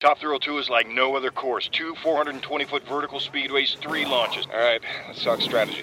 Top Thrill 2 is like no other course. Two 420 foot vertical speedways, three launches. All right, let's talk strategy.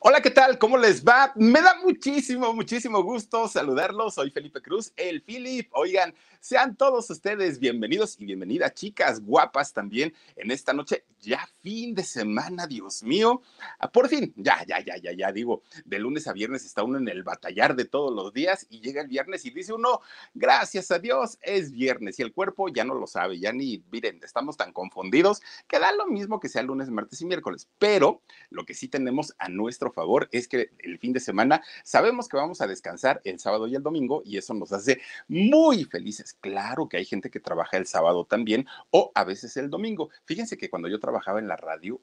Hola, ¿qué tal? ¿Cómo les va? Me da muchísimo, muchísimo gusto saludarlos. Soy Felipe Cruz, el Philip. Oigan, sean todos ustedes bienvenidos y bienvenidas, chicas guapas también en esta noche. Ya fin de semana, Dios mío. Ah, por fin, ya, ya, ya, ya, ya digo, de lunes a viernes está uno en el batallar de todos los días y llega el viernes y dice uno, gracias a Dios, es viernes y el cuerpo ya no lo sabe, ya ni, miren, estamos tan confundidos que da lo mismo que sea lunes, martes y miércoles. Pero lo que sí tenemos a nuestro favor es que el fin de semana sabemos que vamos a descansar el sábado y el domingo y eso nos hace muy felices. Claro que hay gente que trabaja el sábado también o a veces el domingo. Fíjense que cuando yo trabajaba en la radio,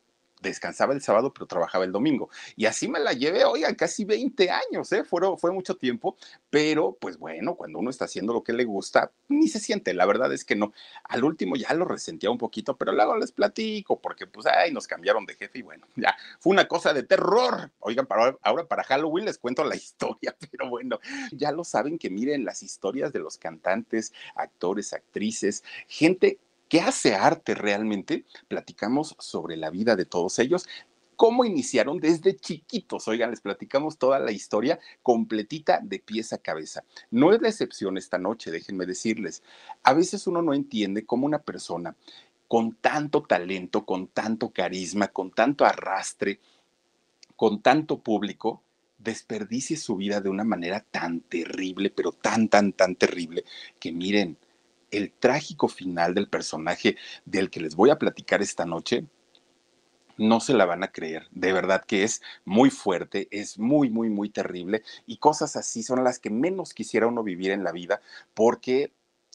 descansaba el sábado, pero trabajaba el domingo. Y así me la llevé, oigan, casi 20 años, ¿eh? Fue, fue mucho tiempo, pero pues bueno, cuando uno está haciendo lo que le gusta, ni se siente, la verdad es que no. Al último ya lo resentía un poquito, pero luego les platico, porque pues, ay, nos cambiaron de jefe y bueno, ya, fue una cosa de terror. Oigan, para, ahora para Halloween les cuento la historia, pero bueno, ya lo saben que miren las historias de los cantantes, actores, actrices, gente ¿Qué hace arte realmente? Platicamos sobre la vida de todos ellos, cómo iniciaron desde chiquitos. Oigan, les platicamos toda la historia completita de pies a cabeza. No es la excepción esta noche, déjenme decirles. A veces uno no entiende cómo una persona con tanto talento, con tanto carisma, con tanto arrastre, con tanto público, desperdicie su vida de una manera tan terrible, pero tan, tan, tan terrible, que miren, el trágico final del personaje del que les voy a platicar esta noche, no se la van a creer. De verdad que es muy fuerte, es muy, muy, muy terrible y cosas así son las que menos quisiera uno vivir en la vida porque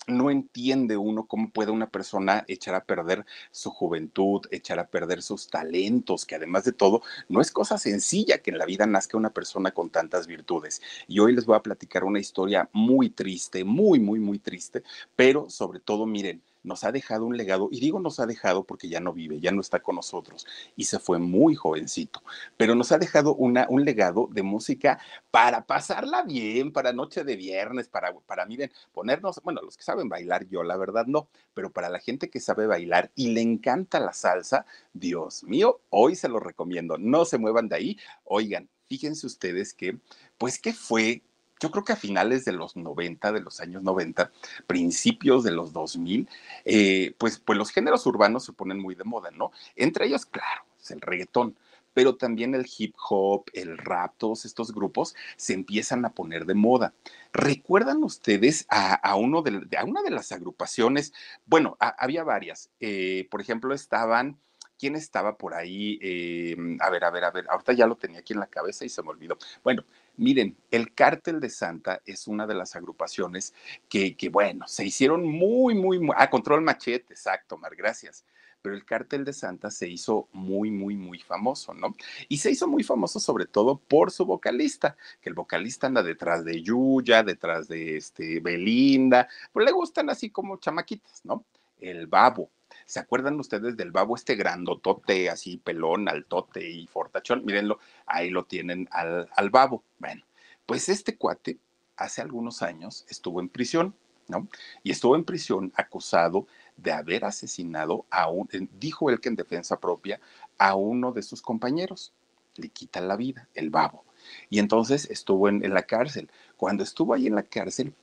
no entiende uno cómo puede una persona echar a perder su juventud, echar a perder sus talentos, que además de todo, no es cosa sencilla que en la vida nazca una persona con tantas virtudes. Y hoy les voy a platicar una historia muy triste, muy, muy, muy triste, pero sobre todo, miren, nos ha dejado un legado, y digo nos ha dejado porque ya no vive, ya no está con nosotros, y se fue muy jovencito, pero nos ha dejado una, un legado de música para pasarla bien, para noche de viernes, para, para, miren, ponernos, bueno, los que saben bailar, yo la verdad no, pero para la gente que sabe bailar y le encanta la salsa, Dios mío, hoy se lo recomiendo, no se muevan de ahí, oigan, fíjense ustedes que, pues, ¿qué fue yo creo que a finales de los 90, de los años 90, principios de los 2000, eh, pues, pues los géneros urbanos se ponen muy de moda, ¿no? Entre ellos, claro, es el reggaetón, pero también el hip hop, el rap, todos estos grupos se empiezan a poner de moda. ¿Recuerdan ustedes a, uno de, a una de las agrupaciones? Bueno, había varias. Eh, por ejemplo, estaban... ¿Quién estaba por ahí? Eh, a ver, a ver, a ver, ahorita ya lo tenía aquí en la cabeza y se me olvidó. Bueno, Miren, el Cártel de Santa es una de las agrupaciones que, bueno, se hicieron muy, muy, muy, ah, Control Machete, exacto, Mar, gracias. Pero el Cártel de Santa se hizo muy, muy, muy famoso, ¿no? Y se hizo muy famoso sobre todo por su vocalista, que el vocalista anda detrás de Yuya, detrás de este Belinda, pues le gustan así como chamaquitas, ¿no? El babo. ¿Se acuerdan ustedes del babo este grandotote, así pelón, altote y fortachón? Mírenlo, ahí lo tienen al, al babo. Bueno, pues este cuate hace algunos años estuvo en prisión, ¿no? Y estuvo en prisión acusado de haber asesinado a un, dijo él que en defensa propia, a uno de sus compañeros. Le quita la vida, el babo. Y entonces estuvo en, en, la cárcel. Cuando estuvo ahí en la cárcel,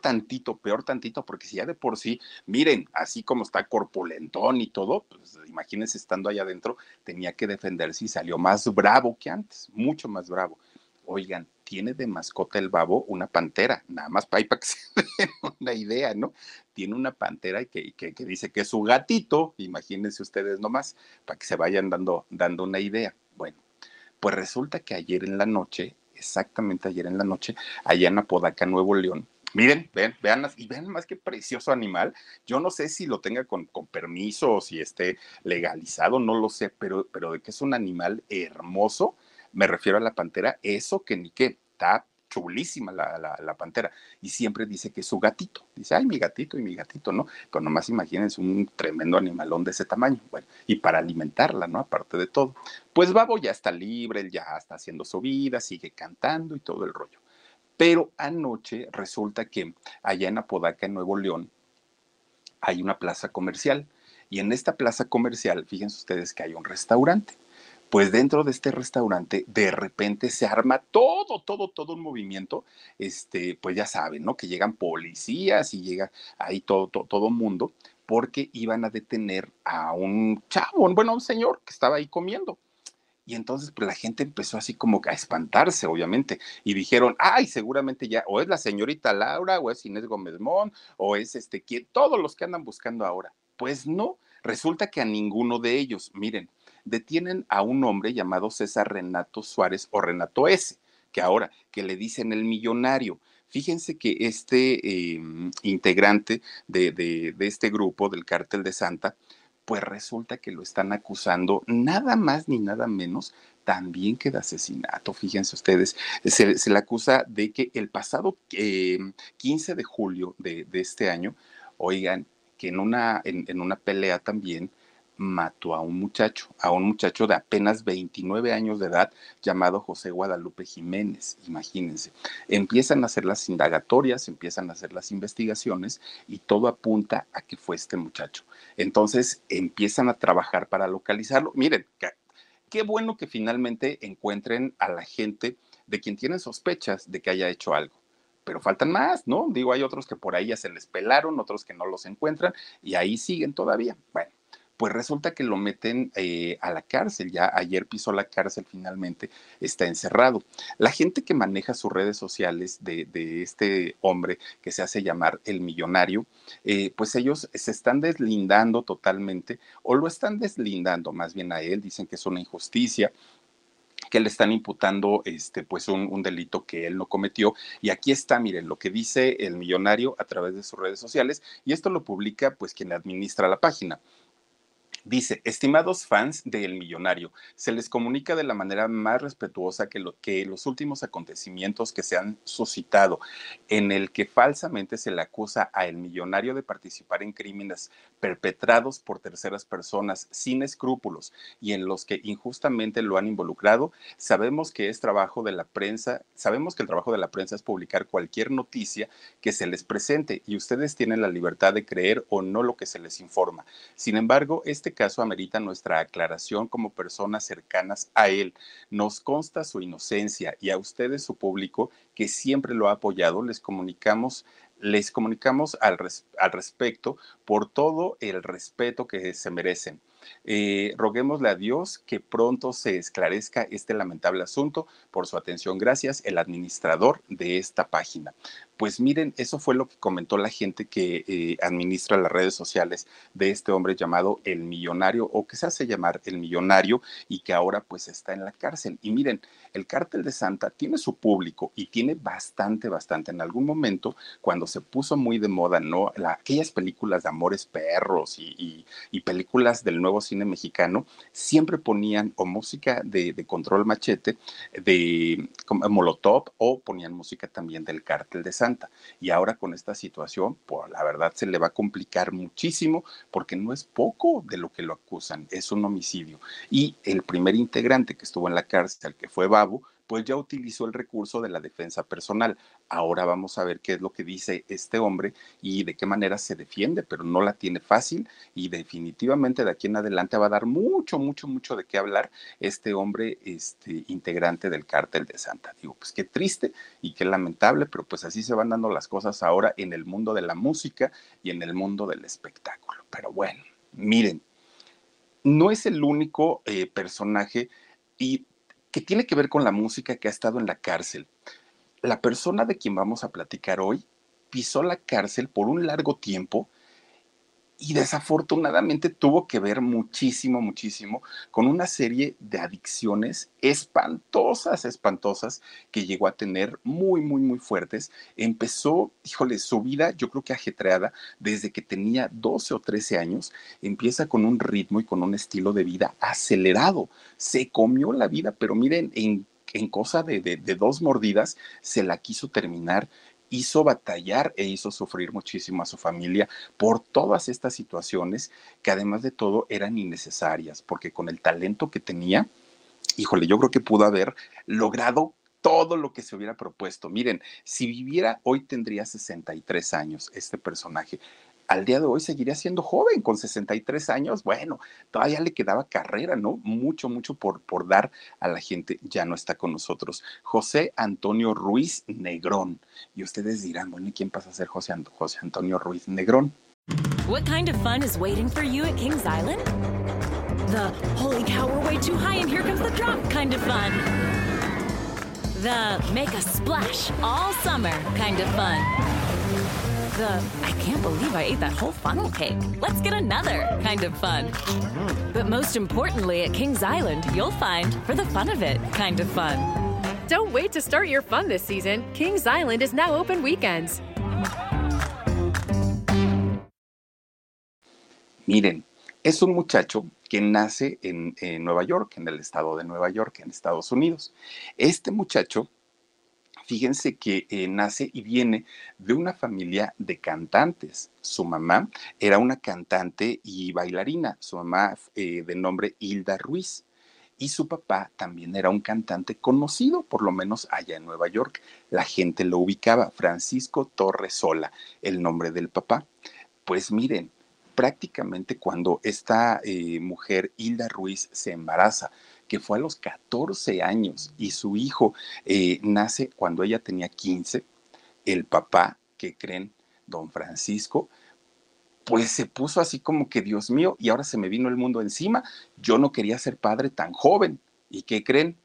tantito, peor tantito, porque si ya de por sí, miren, así como está corpulentón y todo, pues imagínense estando allá adentro, tenía que defenderse y salió más bravo que antes, mucho más bravo. Oigan, tiene de mascota el babo una pantera, nada más para, para que se den una idea, ¿no? Tiene una pantera que, que, que, dice que es su gatito, imagínense ustedes nomás, para que se vayan dando, dando una idea. Bueno, pues resulta que ayer en la noche, exactamente ayer en la noche, allá en Apodaca, Nuevo León, Miren, ven, vean, y vean más que precioso animal. Yo no sé si lo tenga con, con, permiso o si esté legalizado, no lo sé, pero, pero de que es un animal hermoso, me refiero a la pantera, eso que ni qué, está chulísima la, la, la, pantera. Y siempre dice que es su gatito. Dice, ay, mi gatito y mi gatito, ¿no? Pero nomás imagínense un tremendo animalón de ese tamaño. Bueno, y para alimentarla, ¿no? Aparte de todo. Pues Babo ya está libre, él ya está haciendo su vida, sigue cantando y todo el rollo. Pero anoche resulta que allá en Apodaca, en Nuevo León, hay una plaza comercial. Y en esta plaza comercial, fíjense ustedes que hay un restaurante pues dentro de este restaurante de repente se arma todo, todo, todo un movimiento, este, pues ya saben, ¿no? Que llegan policías y llega ahí todo, todo, todo mundo, porque iban a detener a un chavo, bueno, un señor que estaba ahí comiendo. Y entonces pues la gente empezó así como a espantarse, obviamente, y dijeron, ay, seguramente ya, o es la señorita Laura, o es Inés Gómez Mon, o es este, todos los que andan buscando ahora. Pues no, resulta que a ninguno de ellos, miren, detienen a un hombre llamado César Renato Suárez o Renato S., que ahora, que le dicen el millonario. Fíjense que este eh, integrante de, de, de este grupo del cártel de Santa, pues resulta que lo están acusando nada más ni nada menos también que de asesinato. Fíjense ustedes, se, se le acusa de que el pasado eh, 15 de julio de, de, este año, oigan, que en una, en, en una pelea también mató a un muchacho, a un muchacho de apenas 29 años de edad llamado José Guadalupe Jiménez, imagínense. Empiezan a hacer las indagatorias, empiezan a hacer las investigaciones y todo apunta a que fue este muchacho. Entonces empiezan a trabajar para localizarlo. Miren, qué, bueno que finalmente encuentren a la gente de quien tienen sospechas de que haya hecho algo pero faltan más, ¿no? Digo, hay otros que por ahí ya se les pelaron, otros que no los encuentran y ahí siguen todavía. Bueno, pues resulta que lo meten eh, a la cárcel. Ya ayer pisó la cárcel finalmente, está encerrado. La gente que maneja sus redes sociales de, este hombre que se hace llamar el millonario, eh, pues ellos se están deslindando totalmente o lo están deslindando más bien a él, dicen que es una injusticia, que le están imputando este, pues un, un, delito que él no cometió. Y aquí está, miren, lo que dice el millonario a través de sus redes sociales, y esto lo publica pues quien administra la página. Dice, estimados fans de El Millonario, se les comunica de la manera más respetuosa que, que los últimos acontecimientos que se han suscitado, en el que falsamente se le acusa a El Millonario de participar en crímenes perpetrados por terceras personas sin escrúpulos y en los que injustamente lo han involucrado, sabemos que es trabajo de la prensa, sabemos que el trabajo de la prensa es publicar cualquier noticia que se les presente y ustedes tienen la libertad de creer o no lo que se les informa. Sin embargo, este caso amerita nuestra aclaración como personas cercanas a él. Nos consta su inocencia y a ustedes, su público, que siempre lo ha apoyado, les comunicamos les comunicamos al, res, al respecto por todo el respeto que se merecen. Eh, roguémosle a Dios que pronto se esclarezca este lamentable asunto. Por su atención, gracias, el administrador de esta página. Pues miren, eso fue lo que comentó la gente que eh, administra las redes sociales de este hombre llamado el millonario o que se hace llamar el millonario y que ahora pues está en la cárcel. Y miren, el cártel de Santa tiene su público y tiene bastante, bastante. En algún momento, cuando se puso muy de moda, ¿no? La, aquellas películas de amores perros y, y, películas del nuevo cine mexicano, siempre ponían o música de, control machete, de Molotov o ponían música también del cártel de Santa. Y ahora con esta situación, pues la verdad se le va a complicar muchísimo porque no es poco de lo que lo acusan, es un homicidio. Y el primer integrante que estuvo en la cárcel, que fue Babu, pues ya utilizó el recurso de la defensa personal. Ahora vamos a ver qué es lo que dice este hombre y de qué manera se defiende, pero no la tiene fácil y definitivamente de aquí en adelante va a dar mucho, mucho, mucho de qué hablar este hombre este, integrante del cártel de Santa. Digo, pues qué triste y qué lamentable, pero pues así se van dando las cosas ahora en el mundo de la música y en el mundo del espectáculo. Pero bueno, miren, no es el único eh, personaje y que tiene que ver con la música que ha estado en la cárcel. La persona de quien vamos a platicar hoy pisó la cárcel por un largo tiempo y desafortunadamente tuvo que ver muchísimo, muchísimo con una serie de adicciones espantosas, espantosas que llegó a tener muy, muy, muy fuertes. Empezó, híjole, su vida yo creo que ajetreada desde que tenía 12 o 13 años, empieza con un ritmo y con un estilo de vida acelerado. Se comió la vida, pero miren, en cosa de, de, dos mordidas se la quiso terminar hizo batallar e hizo sufrir muchísimo a su familia por todas estas situaciones que además de todo eran innecesarias, porque con el talento que tenía, híjole, yo creo que pudo haber logrado todo lo que se hubiera propuesto. Miren, si viviera hoy tendría 63 años este personaje al día de hoy seguiría siendo joven, con 63 años, bueno, todavía le quedaba carrera, ¿no? Mucho, mucho por, por dar a la gente, ya no está con nosotros. José Antonio Ruiz Negrón. Y ustedes dirán, bueno, ¿y quién pasa a ser José, José Antonio Ruiz Negrón? What kind of fun is waiting for you at Kings Island? The holy cow, we're way too high and here comes the drop kind of fun. The make a splash all summer kind of fun. The I can't believe I ate that whole funnel cake. Let's get another kind of fun. But most importantly, at Kings Island, you'll find for the fun of it kind of fun. Don't wait to start your fun this season. Kings Island is now open weekends. Miren, es un muchacho que nace en, en, Nueva York, en el estado de Nueva York, en Estados Unidos. Este muchacho fíjense que eh, nace y viene de una familia de cantantes. Su mamá era una cantante y bailarina, su mamá eh, de nombre Hilda Ruiz. Y su papá también era un cantante conocido, por lo menos allá en Nueva York. La gente lo ubicaba, Francisco Torres Sola, el nombre del papá. Pues miren, prácticamente cuando esta eh, mujer, Hilda Ruiz, se embaraza que fue a los 14 años y su hijo eh, nace cuando ella tenía 15, el papá, que creen, don Francisco, pues se puso así como que, Dios mío, y ahora se me vino el mundo encima, yo no quería ser padre tan joven. ¿Y qué creen?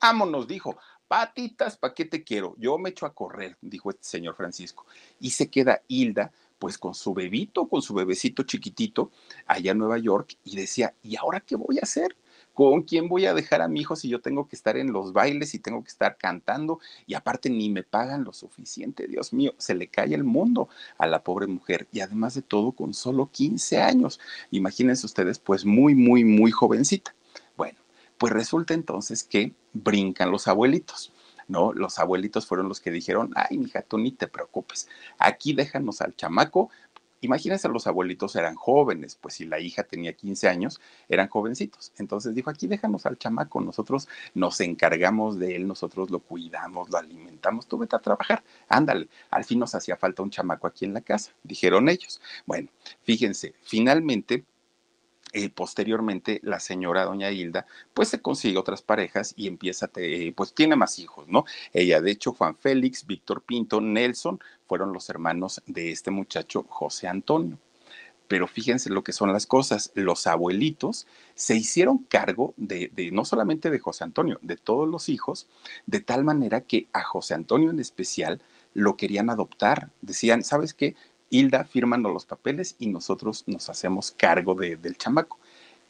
Vámonos, dijo, patitas, ¿para qué te quiero? Yo me echo a correr, dijo este señor Francisco. Y se queda Hilda, pues con su bebito, con su bebecito chiquitito, allá en Nueva York, y decía, ¿y ahora qué voy a hacer? ¿Con quién voy a dejar a mi hijo si yo tengo que estar en los bailes y tengo que estar cantando y aparte ni me pagan lo suficiente? Dios mío, se le cae el mundo a la pobre mujer y además de todo con solo 15 años. Imagínense ustedes, pues muy, muy, muy jovencita. Bueno, pues resulta entonces que brincan los abuelitos. ¿no? Los abuelitos fueron los que dijeron, ay, mija, tú ni te preocupes, aquí déjanos al chamaco, Imagínense, los abuelitos eran jóvenes, pues si la hija tenía 15 años, eran jovencitos. Entonces dijo, aquí déjanos al chamaco, nosotros nos encargamos de él, nosotros lo cuidamos, lo alimentamos, tú vete a trabajar, ándale. Al fin nos hacía falta un chamaco aquí en la casa, dijeron ellos. Bueno, fíjense, finalmente eh, posteriormente la señora doña Hilda pues se consigue otras parejas y empieza, eh, pues tiene más hijos, ¿no? Ella, de hecho, Juan Félix, Víctor Pinto, Nelson, fueron los hermanos de este muchacho José Antonio. Pero fíjense lo que son las cosas, los abuelitos se hicieron cargo de, de no solamente de José Antonio, de todos los hijos, de tal manera que a José Antonio en especial lo querían adoptar. Decían, ¿sabes qué? Hilda firmando los papeles y nosotros nos hacemos cargo de, del chamaco.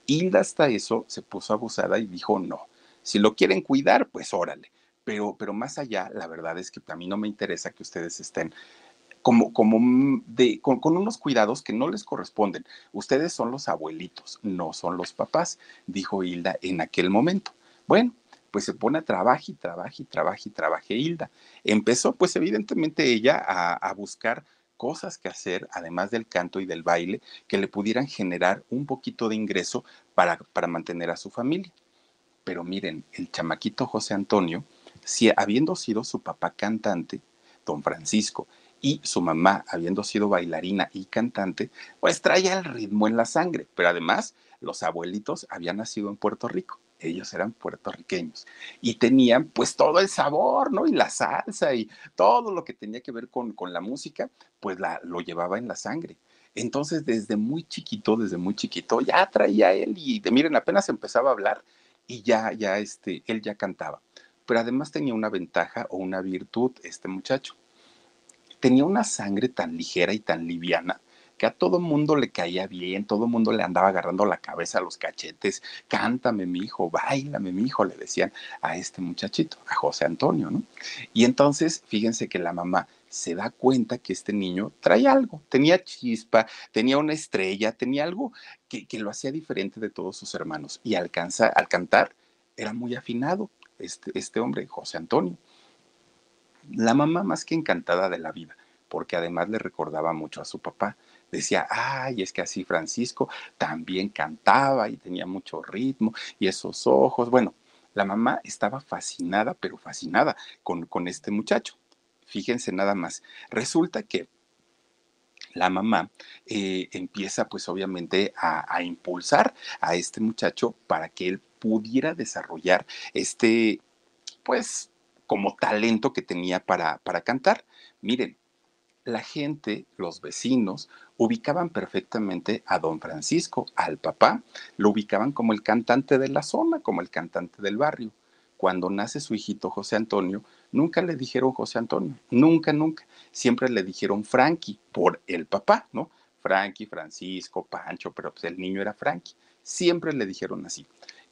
Hilda hasta eso se puso abusada y dijo, no, si lo quieren cuidar, pues órale. Pero, pero más allá, la verdad es que a mí no me interesa que ustedes estén como, como de, con, unos cuidados que no les corresponden. Ustedes son los abuelitos, no son los papás, dijo Hilda en aquel momento. Bueno, pues se pone a trabajar y trabajar y trabajar y trabajar Hilda. Empezó, pues evidentemente ella a buscar cosas que hacer, además del canto y del baile, que le pudieran generar un poquito de ingreso para, para mantener a su familia. Pero miren, el chamaquito José Antonio, si habiendo sido su papá cantante, don Francisco, y su mamá, habiendo sido bailarina y cantante, pues traía el ritmo en la sangre, pero además los abuelitos habían nacido en Puerto Rico, ellos eran puertorriqueños y tenían pues todo el sabor, ¿no? Y la salsa y todo lo que tenía que ver con, con la música, pues la, lo llevaba en la sangre. Entonces, desde muy chiquito, desde muy chiquito, ya traía él y miren, apenas empezaba a hablar y ya, ya, este, él ya cantaba. Pero además tenía una ventaja o una virtud, este muchacho. Tenía una sangre tan ligera y tan liviana que a todo mundo le caía bien, todo mundo le andaba agarrando la cabeza a los cachetes, cántame mi hijo, bailame mi hijo, le decían a este muchachito, a José Antonio, ¿no? Y entonces, fíjense que la mamá se da cuenta que este niño trae algo, tenía chispa, tenía una estrella, tenía algo que, que lo hacía diferente de todos sus hermanos. Y alcanza, al cantar era muy afinado este, este hombre, José Antonio. La mamá más que encantada de la vida, porque además le recordaba mucho a su papá. Decía, ay, es que así Francisco también cantaba y tenía mucho ritmo y esos ojos. Bueno, la mamá estaba fascinada, pero fascinada con, con este muchacho. Fíjense nada más. Resulta que la mamá eh, empieza pues obviamente a, a, impulsar a este muchacho para que él pudiera desarrollar este pues como talento que tenía para, para cantar. Miren, la gente, los vecinos, ubicaban perfectamente a don Francisco, al papá, lo ubicaban como el cantante de la zona, como el cantante del barrio. Cuando nace su hijito José Antonio, nunca le dijeron José Antonio, nunca, nunca. Siempre le dijeron Frankie por el papá, ¿no? Frankie, Francisco, Pancho, pero pues el niño era Frankie. Siempre le dijeron así.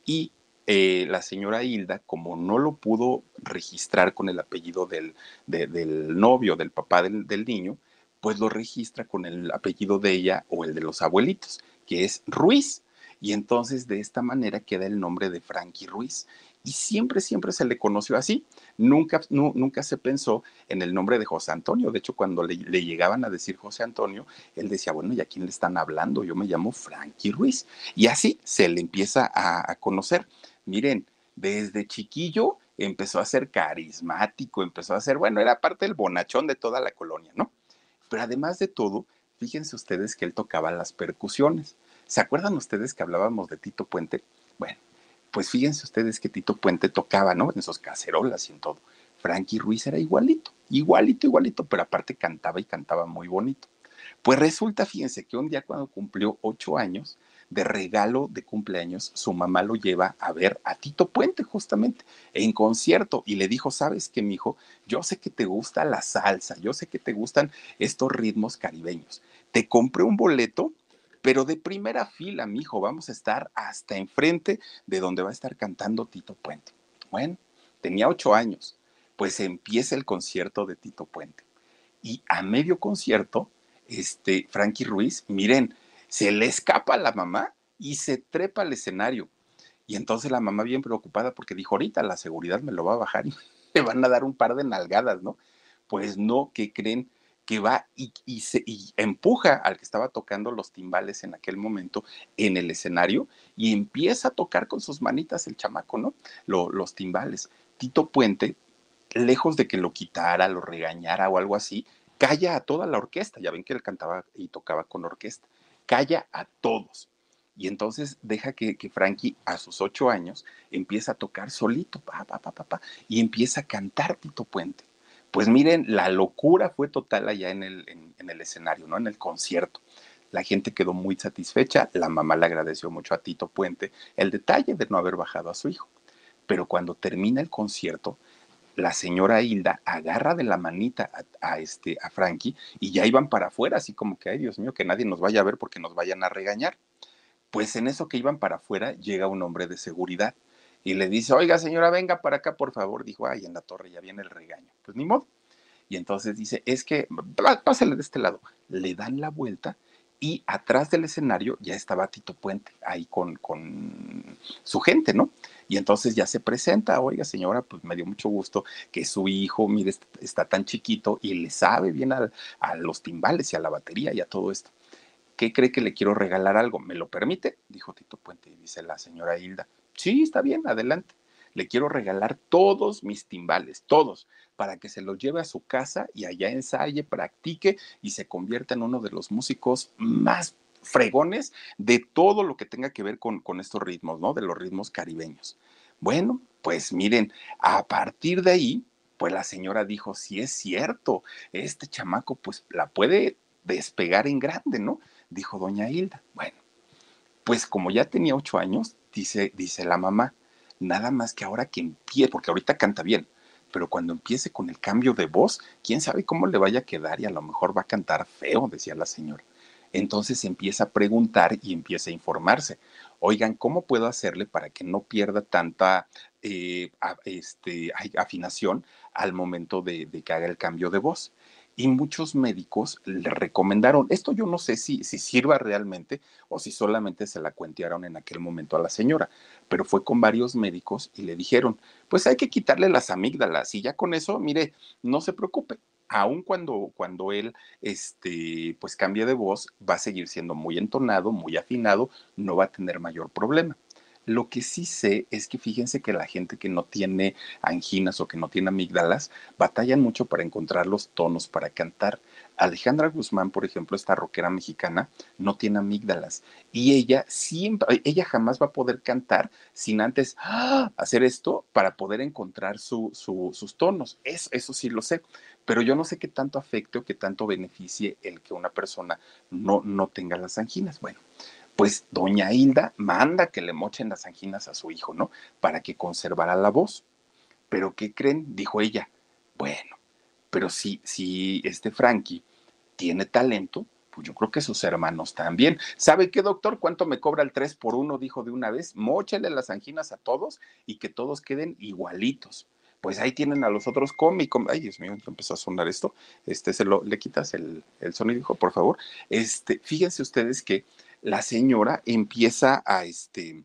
Y eh, la señora Hilda, como no lo pudo registrar con el apellido del, de, del novio, del papá del, del, niño, pues lo registra con el apellido de ella o el de los abuelitos, que es Ruiz. Y entonces de esta manera queda el nombre de Frankie Ruiz. Y siempre, siempre se le conoció así. Nunca, nunca se pensó en el nombre de José Antonio. De hecho, cuando le, le, llegaban a decir José Antonio, él decía, bueno, ¿y a quién le están hablando? Yo me llamo Frankie Ruiz. Y así se le empieza a conocer miren, desde chiquillo empezó a ser carismático, empezó a ser, bueno, era parte del bonachón de toda la colonia, ¿no? Pero además de todo, fíjense ustedes que él tocaba las percusiones. ¿Se acuerdan ustedes que hablábamos de Tito Puente? Bueno, pues fíjense ustedes que Tito Puente tocaba, ¿no? En esos cacerolas y en todo. Frankie Ruiz era igualito, igualito, igualito, pero aparte cantaba y cantaba muy bonito. Pues resulta, fíjense, que un día cuando cumplió ocho años, de regalo de cumpleaños, su mamá lo lleva a ver a Tito Puente justamente en concierto y le dijo, sabes que mi hijo, yo sé que te gusta la salsa, yo sé que te gustan estos ritmos caribeños. Te compré un boleto, pero de primera fila, mi hijo, vamos a estar hasta enfrente de donde va a estar cantando Tito Puente. Bueno, tenía ocho años, pues empieza el concierto de Tito Puente. Y a medio concierto, este, Frankie Ruiz, miren, se le escapa a la mamá y se trepa al escenario. Y entonces la mamá bien preocupada porque dijo, ahorita la seguridad me lo va a bajar y me van a dar un par de nalgadas, ¿no? Pues no, que creen que va y, y, se, y empuja al que estaba tocando los timbales en aquel momento en el escenario y empieza a tocar con sus manitas el chamaco, ¿no? Lo, los timbales. Tito Puente, lejos de que lo quitara, lo regañara o algo así, calla a toda la orquesta. Ya ven que él cantaba y tocaba con orquesta calla a todos. Y entonces deja que, que, Frankie a sus ocho años empieza a tocar solito, pa, pa, pa, pa, pa, y empieza a cantar Tito Puente. Pues miren, la locura fue total allá en el, en, en el escenario, ¿no? En el concierto. La gente quedó muy satisfecha, la mamá le agradeció mucho a Tito Puente el detalle de no haber bajado a su hijo. Pero cuando termina el concierto, la señora Hilda agarra de la manita a, este, a Frankie y ya iban para afuera, así como que, ay Dios mío, que nadie nos vaya a ver porque nos vayan a regañar. Pues en eso que iban para afuera llega un hombre de seguridad y le dice, oiga señora, venga para acá, por favor. Dijo, ay, en la torre ya viene el regaño. Pues ni modo. Y entonces dice, es que, pásale de este lado. Le dan la vuelta y atrás del escenario ya estaba Tito Puente, ahí con, con su gente, ¿no? Y entonces ya se presenta, oiga señora, pues me dio mucho gusto que su hijo, mire, está tan chiquito y le sabe bien a, a los timbales y a la batería y a todo esto. ¿qué cree que le quiero regalar algo? ¿Me lo permite? Dijo Tito Puente y dice la señora Hilda, sí, está bien, adelante. Le quiero regalar todos mis timbales, todos, para que se los lleve a su casa y allá ensaye, practique y se convierta en uno de los músicos más fregones de todo lo que tenga que ver con, con estos ritmos, ¿no? De los ritmos caribeños. Bueno, pues miren, a partir de ahí, pues la señora dijo, si es cierto, este chamaco pues la puede despegar en grande, ¿no? Dijo doña Hilda. Bueno, pues como ya tenía ocho años, dice, dice la mamá, nada más que ahora que empiece, porque ahorita canta bien, pero cuando empiece con el cambio de voz, quién sabe cómo le vaya a quedar y a lo mejor va a cantar feo, decía la señora. Entonces empieza a preguntar y empieza a informarse. Oigan, ¿cómo puedo hacerle para que no pierda tanta eh, este, afinación al momento de, que haga el cambio de voz? y muchos médicos le recomendaron, esto yo no sé si, si sirva realmente o si solamente se la cuentearon en aquel momento a la señora, pero fue con varios médicos y le dijeron, pues hay que quitarle las amígdalas y ya con eso, mire, no se preocupe, aun cuando, cuando él este, pues cambie de voz, va a seguir siendo muy entonado, muy afinado, no va a tener mayor problema. Lo que sí sé es que fíjense que la gente que no tiene anginas o que no tiene amígdalas batallan mucho para encontrar los tonos para cantar. Alejandra Guzmán, por ejemplo, esta rockera mexicana, no tiene amígdalas y ella siempre, ella jamás va a poder cantar sin antes ¡ah! hacer esto para poder encontrar sus tonos. Eso, eso sí lo sé, pero yo no sé qué tanto afecte o qué tanto beneficie el que una persona no, no tenga las anginas. Bueno, pues doña Hilda manda que le mochen las anginas a su hijo, ¿no? Para que conservara la voz. Pero ¿qué creen? Dijo ella. Bueno, pero si, si este Frankie tiene talento, pues yo creo que sus hermanos también. ¿Sabe qué, doctor? ¿Cuánto me cobra el 3 por 1? Dijo de una vez. Móchele las anginas a todos y que todos queden igualitos. Pues ahí tienen a los otros cómicos. Ay, Dios mío, empezó a sonar esto. Este, se lo, le quitas el, el sonido, dijo, por favor. Este, fíjense ustedes que la señora empieza a este...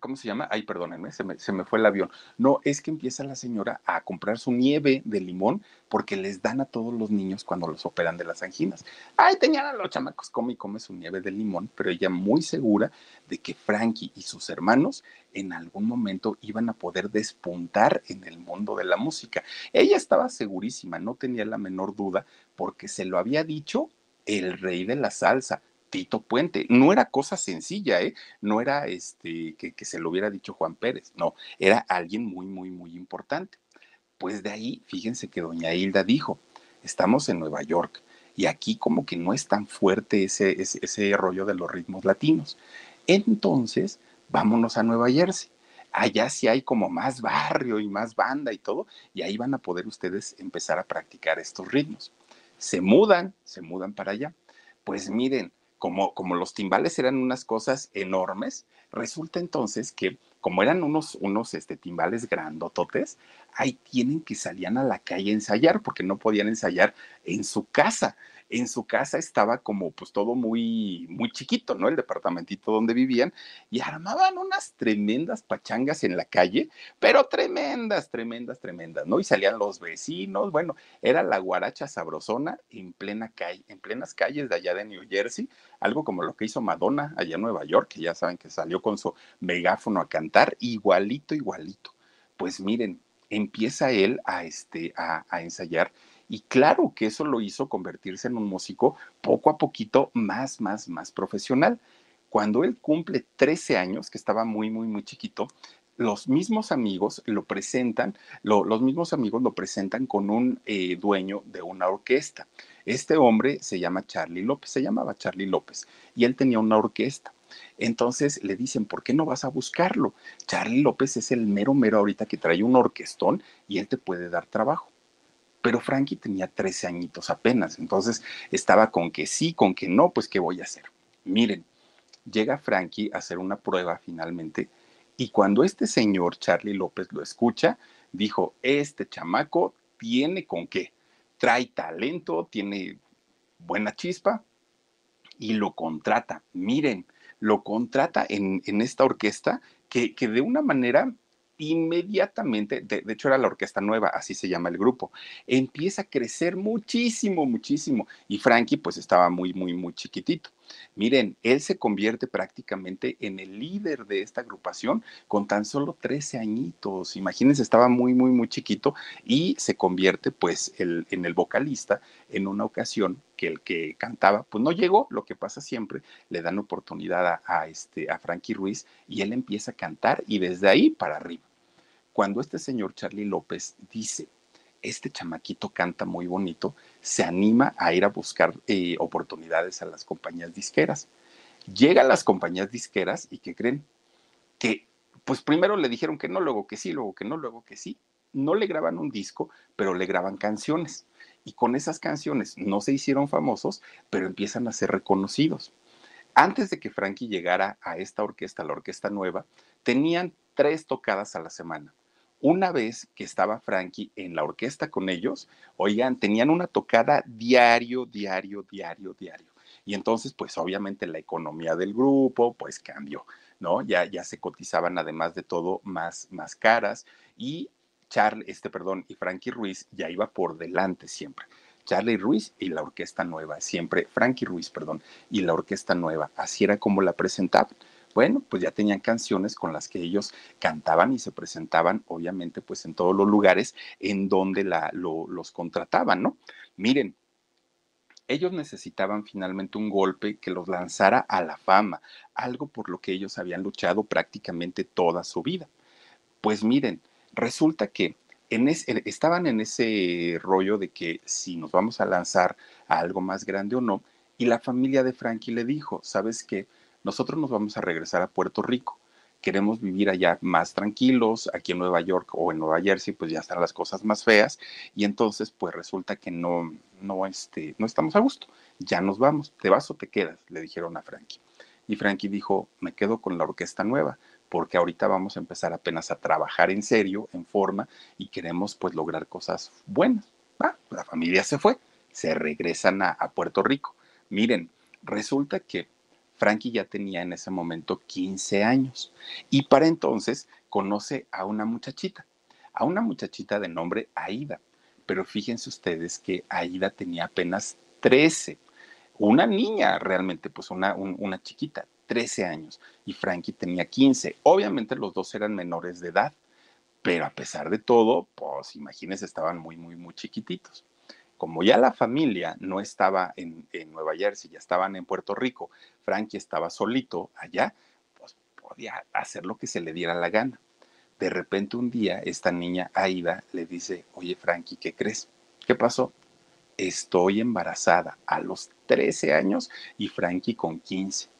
¿Cómo se llama? Ay, perdónenme, se me, se me, fue el avión. No, es que empieza la señora a comprar su nieve de limón porque les dan a todos los niños cuando los operan de las anginas. Ay, tenían a los chamacos, come y come su nieve de limón, pero ella muy segura de que Frankie y sus hermanos en algún momento iban a poder despuntar en el mundo de la música. Ella estaba segurísima, no tenía la menor duda, porque se lo había dicho el rey de la salsa, Tito Puente. No era cosa sencilla, ¿eh? No era este que, se lo hubiera dicho Juan Pérez, no, era alguien muy, muy, muy importante. Pues de ahí, fíjense que doña Hilda dijo, estamos en Nueva York y aquí como que no es tan fuerte ese, ese, ese rollo de los ritmos latinos. Entonces, vámonos a Nueva Jersey. Allá sí hay como más barrio y más banda y todo, y ahí van a poder ustedes empezar a practicar estos ritmos. Se mudan, se mudan para allá. Pues miren, como, los timbales eran unas cosas enormes, resulta entonces que como eran unos, unos este, timbales grandototes, ahí tienen que salían a la calle a ensayar porque no podían ensayar en su casa en su casa estaba como pues todo muy, muy chiquito, ¿no? El departamentito donde vivían y armaban unas tremendas pachangas en la calle, pero tremendas, tremendas, tremendas, ¿no? Y salían los vecinos, bueno, era la guaracha sabrosona en plena calle, en plenas calles de allá de New Jersey, algo como lo que hizo Madonna allá en Nueva York, que ya saben que salió con su megáfono a cantar, igualito, igualito. Pues miren, empieza él a, este, a, a ensayar y claro que eso lo hizo convertirse en un músico poco a poquito más, más, más profesional. Cuando él cumple 13 años, que estaba muy, muy, muy chiquito, los mismos amigos lo presentan, los mismos amigos lo presentan con un eh, dueño de una orquesta. Este hombre se llama Charlie López, se llamaba Charlie López, y él tenía una orquesta. Entonces le dicen, ¿por qué no vas a buscarlo? Charlie López es el mero mero ahorita que trae un orquestón y él te puede dar trabajo pero Frankie tenía 13 añitos apenas, entonces estaba con que sí, con que no, pues ¿qué voy a hacer? Miren, llega Frankie a hacer una prueba finalmente y cuando este señor Charlie López lo escucha, dijo, este chamaco tiene con qué, trae talento, tiene buena chispa y lo contrata. Miren, lo contrata en, en esta orquesta que, que de una manera inmediatamente, de, hecho era la orquesta nueva, así se llama el grupo, empieza a crecer muchísimo, muchísimo. Y Frankie pues estaba muy, muy, muy chiquitito. Miren, él se convierte prácticamente en el líder de esta agrupación con tan solo 13 añitos. Imagínense, estaba muy, muy, muy chiquito y se convierte pues el, en el vocalista en una ocasión que el que cantaba pues no llegó, lo que pasa siempre, le dan oportunidad a, a este, a Frankie Ruiz y él empieza a cantar y desde ahí para arriba cuando este señor Charlie López dice, este chamaquito canta muy bonito, se anima a ir a buscar eh, oportunidades a las compañías disqueras. Llega a las compañías disqueras y que creen que, pues primero le dijeron que no, luego que sí, luego que no, luego que sí. No le graban un disco, pero le graban canciones. Y con esas canciones no se hicieron famosos, pero empiezan a ser reconocidos. Antes de que Frankie llegara a esta orquesta, la orquesta nueva, tenían tres tocadas a la semana una vez que estaba Frankie en la orquesta con ellos, oigan, tenían una tocada diario, diario, diario, diario. Y entonces, pues obviamente la economía del grupo, pues cambió, ¿no? Ya, ya se cotizaban además de todo más, más caras y Charlie, este, perdón, y Frankie Ruiz ya iba por delante siempre. Charlie Ruiz y la orquesta nueva, siempre, Frankie Ruiz, perdón, y la orquesta nueva, así era como la presentaban bueno, pues ya tenían canciones con las que ellos cantaban y se presentaban, obviamente, pues en todos los lugares en donde la, los contrataban, ¿no? Miren, ellos necesitaban finalmente un golpe que los lanzara a la fama, algo por lo que ellos habían luchado prácticamente toda su vida. Pues miren, resulta que en estaban en ese rollo de que si nos vamos a lanzar a algo más grande o no, y la familia de Frankie le dijo, ¿sabes qué? Nosotros nos vamos a regresar a Puerto Rico. Queremos vivir allá más tranquilos, aquí en Nueva York o en Nueva Jersey, pues ya están las cosas más feas, y entonces pues resulta que no, no, este, no estamos a gusto, ya nos vamos, ¿te vas o te quedas? Le dijeron a Frankie. Y Frankie dijo, me quedo con la orquesta nueva, porque ahorita vamos a empezar apenas a trabajar en serio, en forma, y queremos pues lograr cosas buenas. la familia se fue, se regresan a Puerto Rico. Miren, resulta que Frankie ya tenía en ese momento 15 años y para entonces conoce a una muchachita, a una muchachita de nombre Aida. Pero fíjense ustedes que Aida tenía apenas 13, una niña realmente, pues una, una chiquita, 13 años, y Frankie tenía 15. Obviamente los dos eran menores de edad, pero a pesar de todo, pues imagínense, estaban muy, muy, muy chiquititos como ya la familia no estaba en, Nueva Jersey, ya estaban en Puerto Rico, Frankie estaba solito allá, pues podía hacer lo que se le diera la gana. De repente un día esta niña Aida le dice, oye Frankie, ¿qué crees? ¿Qué pasó? Estoy embarazada a los 13 años y Frankie con 15.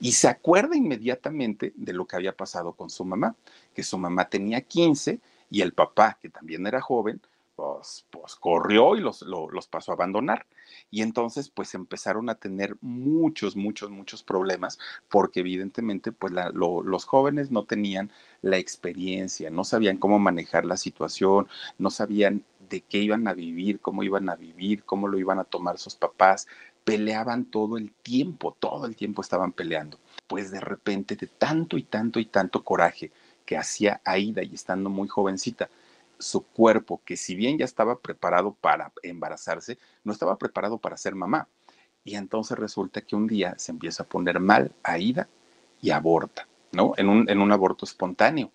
Y se acuerda inmediatamente de lo que había pasado con su mamá, que su mamá tenía 15 y el papá, que también era joven, pues, pues, corrió y los, los, pasó a abandonar. Y entonces, pues empezaron a tener muchos, muchos, muchos problemas porque evidentemente, pues los jóvenes no tenían la experiencia, no sabían cómo manejar la situación, no sabían de qué iban a vivir, cómo iban a vivir, cómo lo iban a tomar sus papás. Peleaban todo el tiempo, todo el tiempo estaban peleando. Pues de repente, de tanto y tanto y tanto coraje que hacía Aida y estando muy jovencita, su cuerpo, que si bien ya estaba preparado para embarazarse, no estaba preparado para ser mamá. Y entonces resulta que un día se empieza a poner mal Aida y aborta, ¿no? En un, en un aborto espontáneo.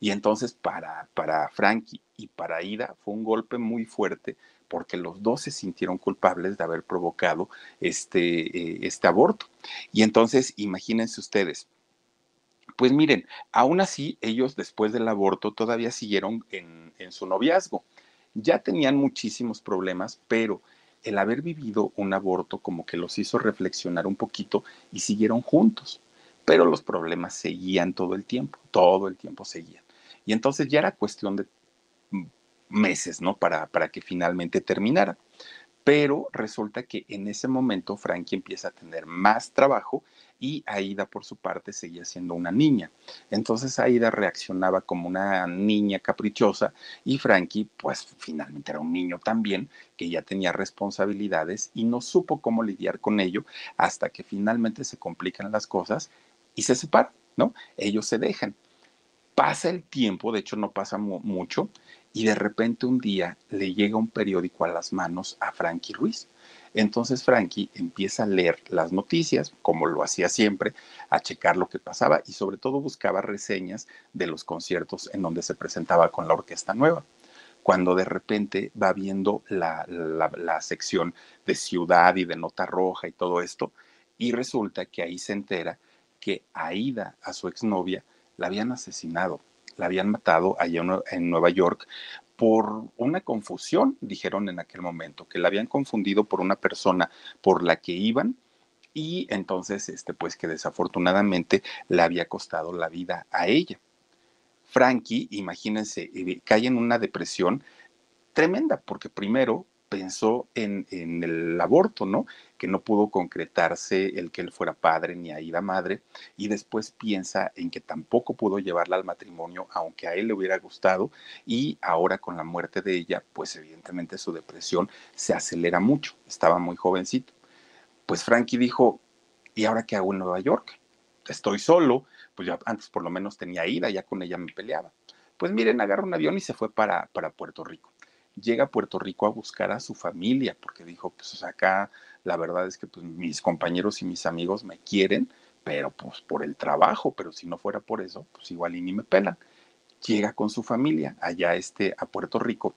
Y entonces para, para Frankie y para Aida fue un golpe muy fuerte porque los dos se sintieron culpables de haber provocado este, eh, este aborto. Y entonces imagínense ustedes, pues miren, aún así ellos después del aborto todavía siguieron en, su noviazgo. Ya tenían muchísimos problemas, pero el haber vivido un aborto como que los hizo reflexionar un poquito y siguieron juntos. Pero los problemas seguían todo el tiempo, todo el tiempo seguían. Y entonces ya era cuestión de mm, meses, ¿no? Para, para que finalmente terminara. Pero resulta que en ese momento Frankie empieza a tener más trabajo y Aida por su parte seguía siendo una niña. Entonces Aida reaccionaba como una niña caprichosa y Frankie pues finalmente era un niño también que ya tenía responsabilidades y no supo cómo lidiar con ello hasta que finalmente se complican las cosas y se separan, ¿no? Ellos se dejan. Pasa el tiempo, de hecho no pasa mucho, y de repente un día le llega un periódico a las manos a Frankie Ruiz entonces Frankie empieza a leer las noticias, como lo hacía siempre, a checar lo que pasaba y sobre todo buscaba reseñas de los conciertos en donde se presentaba con la orquesta nueva. Cuando de repente va viendo la, sección de ciudad y de nota roja y todo esto, y resulta que ahí se entera que Aida, a su exnovia, la habían asesinado, la habían matado allá en Nueva York por una confusión, dijeron en aquel momento, que la habían confundido por una persona por la que iban y entonces, este, pues que desafortunadamente le había costado la vida a ella. Frankie, imagínense, eh, cae en una depresión tremenda, porque primero pensó en, el aborto, ¿no? Que no pudo concretarse el que él fuera padre ni Aida madre, y después piensa en que tampoco pudo llevarla al matrimonio, aunque a él le hubiera gustado, y ahora con la muerte de ella, pues evidentemente su depresión se acelera mucho, estaba muy jovencito. Pues Frankie dijo, ¿y ahora qué hago en Nueva York? Estoy solo, pues ya antes por lo menos tenía ida, ya con ella me peleaba. Pues miren, agarra un avión y se fue para, para Puerto Rico llega a Puerto Rico a buscar a su familia, porque dijo, pues acá la verdad es que pues, mis compañeros y mis amigos me quieren, pero pues por el trabajo, pero si no fuera por eso, pues igual y ni me pelan. Llega con su familia allá este, a Puerto Rico,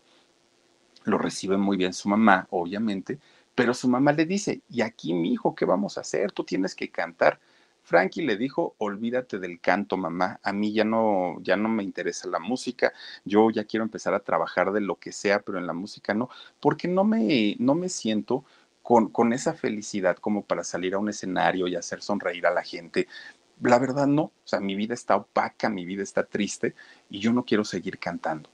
lo recibe muy bien su mamá, obviamente, pero su mamá le dice, y aquí mi hijo, ¿qué vamos a hacer? Tú tienes que cantar. Frankie le dijo, olvídate del canto, mamá, a mí ya no, ya no me interesa la música, yo ya quiero empezar a trabajar de lo que sea, pero en la música no, porque no me, no me siento con, con esa felicidad como para salir a un escenario y hacer sonreír a la gente. La verdad no, o sea, mi vida está opaca, mi vida está triste y yo no quiero seguir cantando.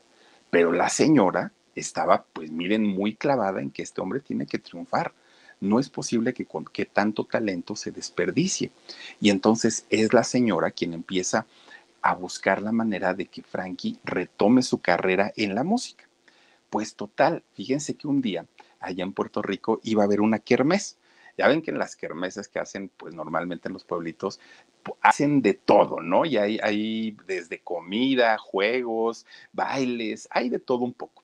Pero la señora estaba, pues miren, muy clavada en que este hombre tiene que triunfar no es posible que, que tanto talento se desperdicie. Y entonces es la señora quien empieza a buscar la manera de que Frankie retome su carrera en la música. Pues total, fíjense que un día allá en Puerto Rico iba a haber una kermés. Ya ven que en las kermeses que hacen, pues normalmente en los pueblitos, hacen de todo, ¿no? Y hay, hay desde comida, juegos, bailes, hay de todo un poco.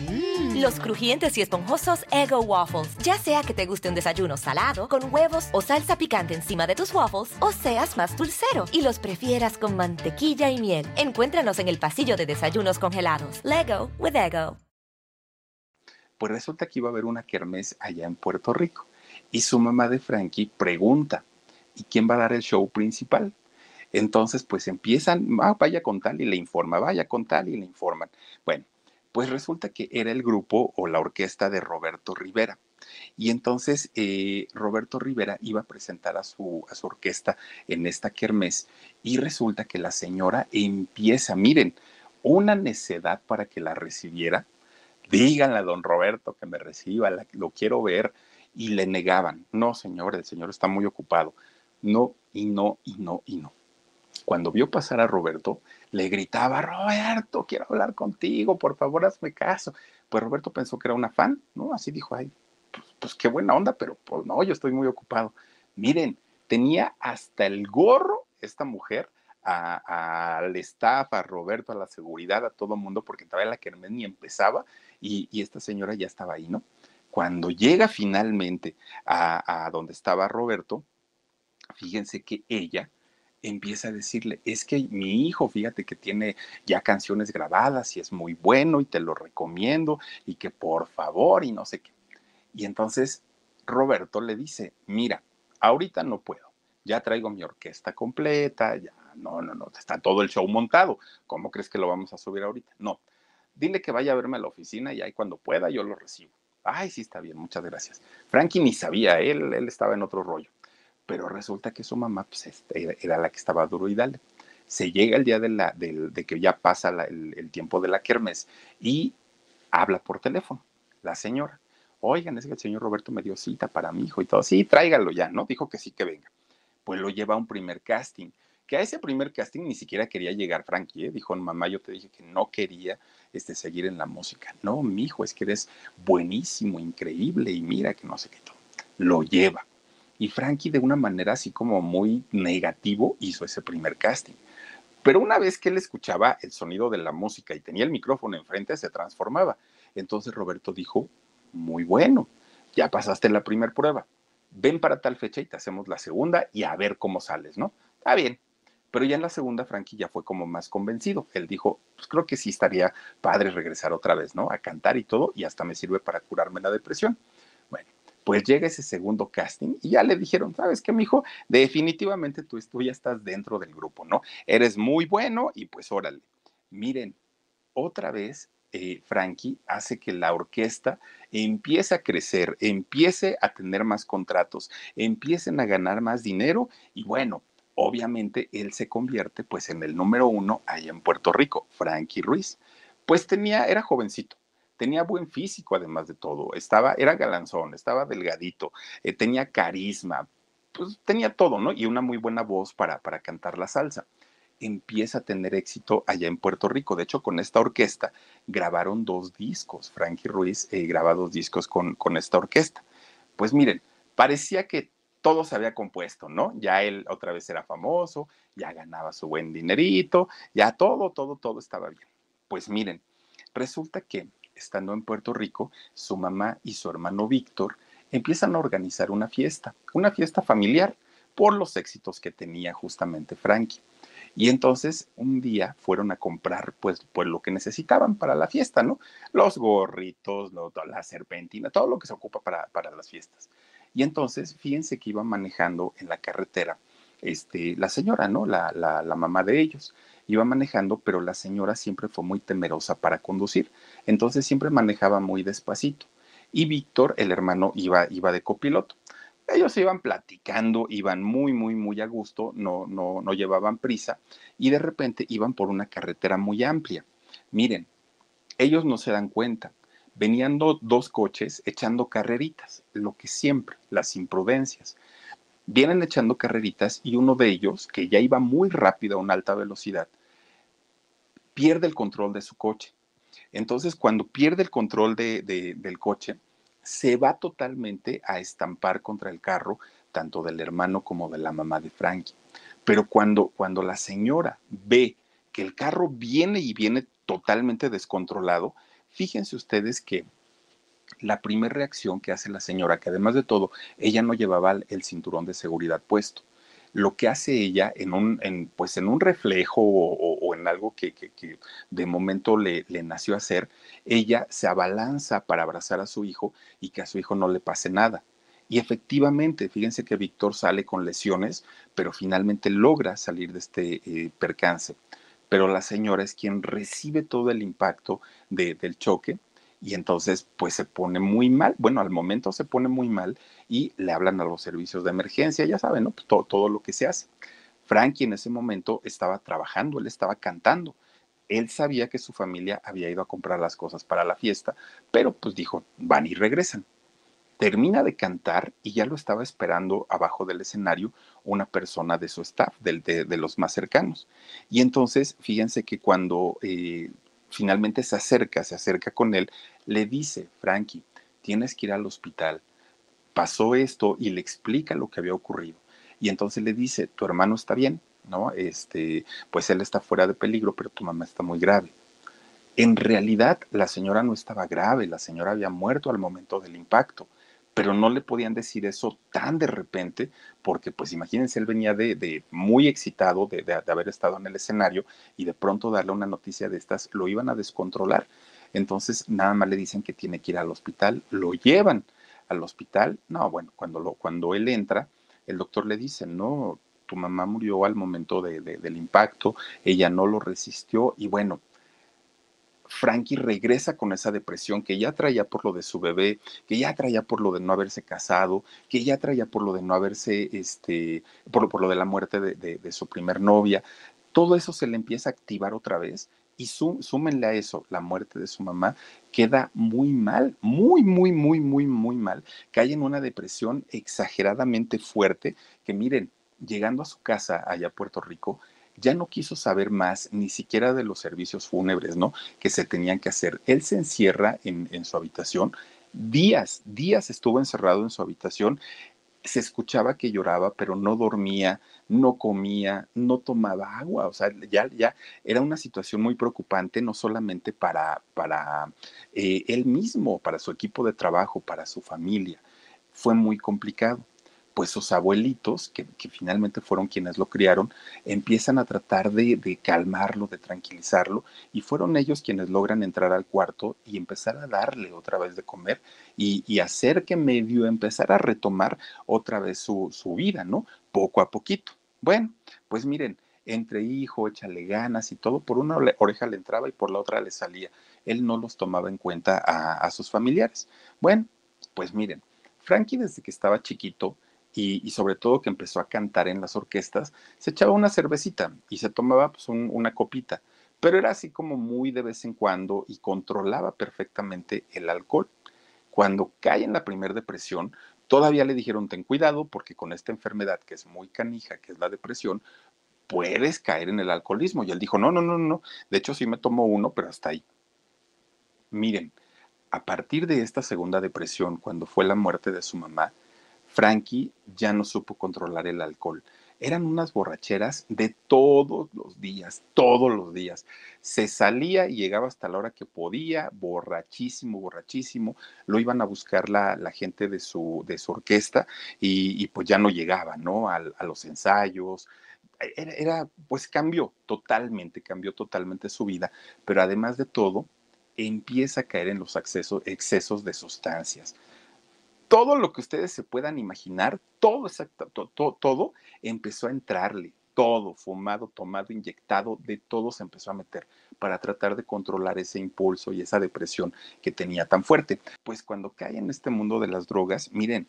Mm. Los crujientes y esponjosos Ego Waffles. Ya sea que te guste un desayuno salado, con huevos o salsa picante encima de tus waffles, o seas más dulcero y los prefieras con mantequilla y miel. Encuéntranos en el pasillo de desayunos congelados. Lego with Ego. Pues resulta que iba a haber una kermés allá en Puerto Rico. Y su mamá de Frankie pregunta, ¿y quién va a dar el show principal? Entonces, pues empiezan, ah, vaya con tal y le informa, vaya con tal y le informan. Bueno, pues resulta que era el grupo o la orquesta de Roberto Rivera. Y entonces eh, Roberto Rivera iba a presentar a su, a su orquesta en esta kermés y resulta que la señora empieza, miren, una necedad para que la recibiera. Díganle a don Roberto que me reciba, lo quiero ver. Y le negaban, no señor, el señor está muy ocupado. No, y no, y no, y no. Cuando vio pasar a Roberto, le gritaba, Roberto, quiero hablar contigo, por favor, hazme caso. Pues Roberto pensó que era una fan, ¿no? Así dijo, ay, pues, pues, qué buena onda, pero pues no, yo estoy muy ocupado. Miren, tenía hasta el gorro esta mujer al staff, a Roberto, a la seguridad, a todo el mundo, porque todavía la Kermés ni empezaba y, esta señora ya estaba ahí, ¿no? Cuando llega finalmente a, a donde estaba Roberto, fíjense que ella empieza a decirle, es que mi hijo, fíjate que tiene ya canciones grabadas y es muy bueno y te lo recomiendo y que por favor y no sé qué. Y entonces Roberto le dice, mira, ahorita no puedo, ya traigo mi orquesta completa, ya, no, no, no, está todo el show montado, ¿cómo crees que lo vamos a subir ahorita? No, dile que vaya a verme a la oficina y ahí cuando pueda yo lo recibo. Ay, sí, está bien, muchas gracias. Frankie ni sabía, él, él estaba en otro rollo. Pero resulta que su mamá pues, este, era, la que estaba duro y dale. Se llega el día de, la, de, que ya pasa el, el, tiempo de la kermes y habla por teléfono la señora. Oigan, es que el señor Roberto me dio cita para mi hijo y todo. Sí, tráigalo ya, ¿no? Dijo que sí, que venga. Pues lo lleva a un primer casting que a ese primer casting ni siquiera quería llegar Frankie, ¿eh? dijo, mamá, yo te dije que no quería este, seguir en la música. No, mi hijo, es que eres buenísimo, increíble y mira que no sé qué todo. Lo lleva. Y Frankie de una manera así como muy negativo hizo ese primer casting. Pero una vez que él escuchaba el sonido de la música y tenía el micrófono enfrente, se transformaba. Entonces Roberto dijo, muy bueno, ya pasaste la primera prueba. Ven para tal fecha y te hacemos la segunda y a ver cómo sales, ¿no? Está bien, pero ya en la segunda, Frankie ya fue como más convencido. Él dijo, pues creo que sí estaría padre regresar otra vez, ¿no? A cantar y todo, y hasta me sirve para curarme la depresión. Pues llega ese segundo casting y ya le dijeron, ¿sabes qué, mijo? Definitivamente tú, ya estás dentro del grupo, ¿no? Eres muy bueno y pues órale. Miren, otra vez eh, Frankie hace que la orquesta empiece a crecer, empiece a tener más contratos, empiecen a ganar más dinero y bueno, obviamente él se convierte pues en el número uno ahí en Puerto Rico, Frankie Ruiz. Pues tenía, era jovencito, tenía buen físico además de todo, estaba, era galanzón, estaba delgadito, eh, tenía carisma, pues tenía todo, ¿no? Y una muy buena voz para, para cantar la salsa. Empieza a tener éxito allá en Puerto Rico. De hecho, con esta orquesta grabaron dos discos. Frankie Ruiz eh, graba dos discos con, con esta orquesta. Pues miren, parecía que todo se había compuesto, ¿no? Ya él otra vez era famoso, ya ganaba su buen dinerito, ya todo, todo, todo estaba bien. Pues miren, resulta que estando en Puerto Rico, su mamá y su hermano Víctor empiezan a organizar una fiesta, una fiesta familiar por los éxitos que tenía justamente Frankie. Y entonces un día fueron a comprar pues, pues lo que necesitaban para la fiesta, ¿no? Los gorritos, la serpentina, todo lo que se ocupa para, para las fiestas. Y entonces, fíjense que iba manejando en la carretera, este, la señora, ¿no? La, la, la mamá de ellos. Iba manejando, pero la señora siempre fue muy temerosa para conducir. Entonces siempre manejaba muy despacito. Y Víctor, el hermano, iba, iba de copiloto. Ellos iban platicando, iban muy, muy, muy a gusto, no, no, no llevaban prisa y de repente iban por una carretera muy amplia. Miren, ellos no se dan cuenta, venían dos coches echando carreritas, lo que siempre, las imprudencias. Vienen echando carreritas y uno de ellos, que ya iba muy rápido a una alta velocidad, pierde el control de su coche. Entonces, cuando pierde el control del coche, se va totalmente a estampar contra el carro, tanto del hermano como de la mamá de Frankie. Pero cuando, cuando la señora ve que el carro viene y viene totalmente descontrolado, Fíjense ustedes que la primera reacción que hace la señora, que además de todo, ella no llevaba el cinturón de seguridad puesto. Lo que hace ella en un, pues en un reflejo o, en algo que, de momento le, le nació hacer, ella se abalanza para abrazar a su hijo y que a su hijo no le pase nada. Y efectivamente, fíjense que Víctor sale con lesiones, pero finalmente logra salir de este eh, percance pero la señora es quien recibe todo el impacto del choque y entonces pues se pone muy mal, bueno, al momento se pone muy mal y le hablan a los servicios de emergencia, ya saben, ¿no? todo, todo lo que se hace. Frankie en ese momento estaba trabajando, él estaba cantando. Él sabía que su familia había ido a comprar las cosas para la fiesta, pero pues dijo, van y regresan termina de cantar y ya lo estaba esperando abajo del escenario una persona de su staff, de, de, los más cercanos. Y entonces, fíjense que cuando eh, finalmente se acerca, se acerca con él, le dice, Frankie, tienes que ir al hospital. Pasó esto y le explica lo que había ocurrido. Y entonces le dice, tu hermano está bien, ¿no? Este, pues él está fuera de peligro, pero tu mamá está muy grave. En realidad, la señora no estaba grave, la señora había muerto al momento del impacto pero no le podían decir eso tan de repente, porque pues imagínense, él venía de, muy excitado de, de, haber estado en el escenario y de pronto darle una noticia de estas, lo iban a descontrolar. Entonces nada más le dicen que tiene que ir al hospital, lo llevan al hospital. No, bueno, cuando, lo, cuando él entra, el doctor le dice, no, tu mamá murió al momento del impacto, ella no lo resistió y bueno, Frankie regresa con esa depresión que ya traía por lo de su bebé, que ya traía por lo de no haberse casado, que ya traía por lo de no haberse, este, por, por lo de la muerte de, su primer novia. Todo eso se le empieza a activar otra vez y sú, súmenle a eso la muerte de su mamá, queda muy mal, muy, muy, muy, muy, muy mal. Cae en una depresión exageradamente fuerte que miren, llegando a su casa allá a Puerto Rico, ya no quiso saber más ni siquiera de los servicios fúnebres, ¿no? Que se tenían que hacer. Él se encierra en, en su habitación. Días, días estuvo encerrado en su habitación se escuchaba que lloraba, pero no dormía, no comía, no tomaba agua. O sea, ya, ya era una situación muy preocupante, no solamente para, para eh, él mismo, para su equipo de trabajo, para su familia. Fue muy complicado pues sus abuelitos, que, finalmente fueron quienes lo criaron, empiezan a tratar de, calmarlo, de tranquilizarlo, y fueron ellos quienes logran entrar al cuarto y empezar a darle otra vez de comer y, y hacer que medio empezar a retomar otra vez su, su vida, ¿no? Poco a poquito. Bueno, pues miren, entre hijo, échale ganas y todo, por una oreja le entraba y por la otra le salía. Él no los tomaba en cuenta a, a sus familiares. Bueno, pues miren, Frankie desde que estaba chiquito, y, sobre todo que empezó a cantar en las orquestas, se echaba una cervecita y se tomaba pues, un, una copita, pero era así como muy de vez en cuando y controlaba perfectamente el alcohol. Cuando cae en la primera depresión, todavía le dijeron ten cuidado porque con esta enfermedad que es muy canija, que es la depresión, puedes caer en el alcoholismo. Y él dijo, no, no, no, no, de hecho sí me tomo uno, pero hasta ahí. Miren, a partir de esta segunda depresión, cuando fue la muerte de su mamá, Frankie ya no supo controlar el alcohol. Eran unas borracheras de todos los días, todos los días. Se salía y llegaba hasta la hora que podía, borrachísimo, borrachísimo. Lo iban a buscar la, gente de su, de su orquesta y, pues ya no llegaba, ¿no? A, los ensayos. Era, pues cambió totalmente, cambió totalmente su vida. Pero además de todo, empieza a caer en los excesos de sustancias todo lo que ustedes se puedan imaginar, todo, exacto, todo, empezó a entrarle, todo, fumado, tomado, inyectado, de todo se empezó a meter para tratar de controlar ese impulso y esa depresión que tenía tan fuerte. Pues cuando cae en este mundo de las drogas, miren,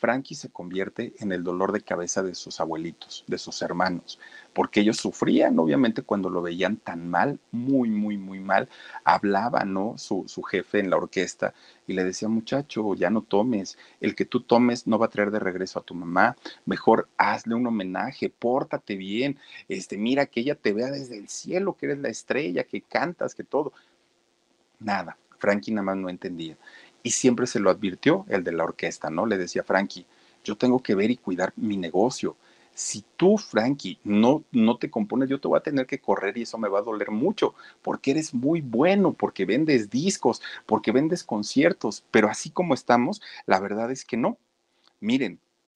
Frankie se convierte en el dolor de cabeza de sus abuelitos, de sus hermanos, porque ellos sufrían, obviamente, cuando lo veían tan mal, muy, muy, muy mal. Hablaba, ¿no? Su, su jefe en la orquesta y le decía, muchacho, ya no tomes, el que tú tomes no va a traer de regreso a tu mamá, mejor hazle un homenaje, pórtate bien, este, mira que ella te vea desde el cielo, que eres la estrella, que cantas, que todo. Nada, Frankie nada más no entendía y siempre se lo advirtió el de la orquesta, ¿no? Le decía, Frankie, yo tengo que ver y cuidar mi negocio. Si tú, Frankie, no, no te compones, yo te voy a tener que correr y eso me va a doler mucho, porque eres muy bueno, porque vendes discos, porque vendes conciertos, pero así como estamos, la verdad es que no. Miren,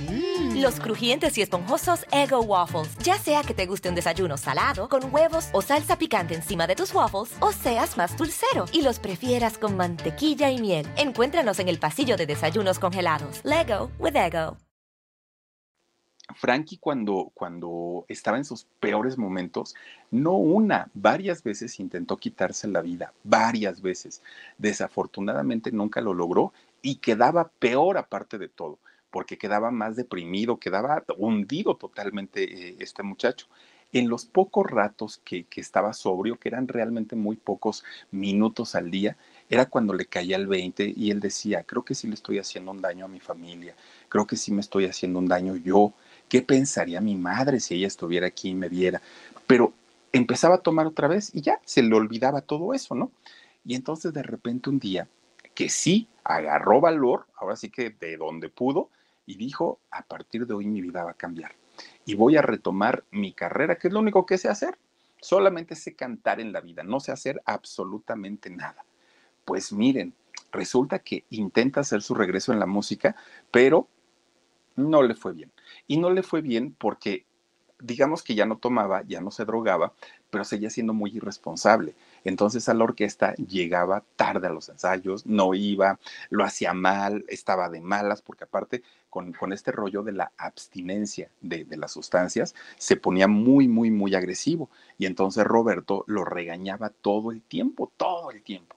Mm. Los crujientes y esponjosos Ego Waffles. Ya sea que te guste un desayuno salado, con huevos o salsa picante encima de tus waffles, o seas más dulcero y los prefieras con mantequilla y miel. Encuéntranos en el pasillo de desayunos congelados. Lego with Ego. Frankie cuando, cuando estaba en sus peores momentos, no una, varias veces intentó quitarse la vida, varias veces. Desafortunadamente nunca lo logró y quedaba peor aparte de todo porque quedaba más deprimido, quedaba hundido totalmente eh, este muchacho. En los pocos ratos que, que, estaba sobrio, que eran realmente muy pocos minutos al día, era cuando le caía el 20 y él decía, creo que sí le estoy haciendo un daño a mi familia, creo que sí me estoy haciendo un daño yo, ¿qué pensaría mi madre si ella estuviera aquí y me viera? Pero empezaba a tomar otra vez y ya se le olvidaba todo eso, ¿no? Y entonces de repente un día, que sí agarró valor, ahora sí que de donde pudo, y dijo, a partir de hoy mi vida va a cambiar y voy a retomar mi carrera, que es lo único que sé hacer. Solamente sé cantar en la vida, no sé hacer absolutamente nada. Pues miren, resulta que intenta hacer su regreso en la música, pero no le fue bien. Y no le fue bien porque digamos que ya no tomaba, ya no se drogaba, pero seguía siendo muy irresponsable. Entonces a la orquesta llegaba tarde a los ensayos, no iba, lo hacía mal, estaba de malas, porque aparte con, con este rollo de la abstinencia de, de, las sustancias, se ponía muy, muy, muy agresivo. Y entonces Roberto lo regañaba todo el tiempo, todo el tiempo.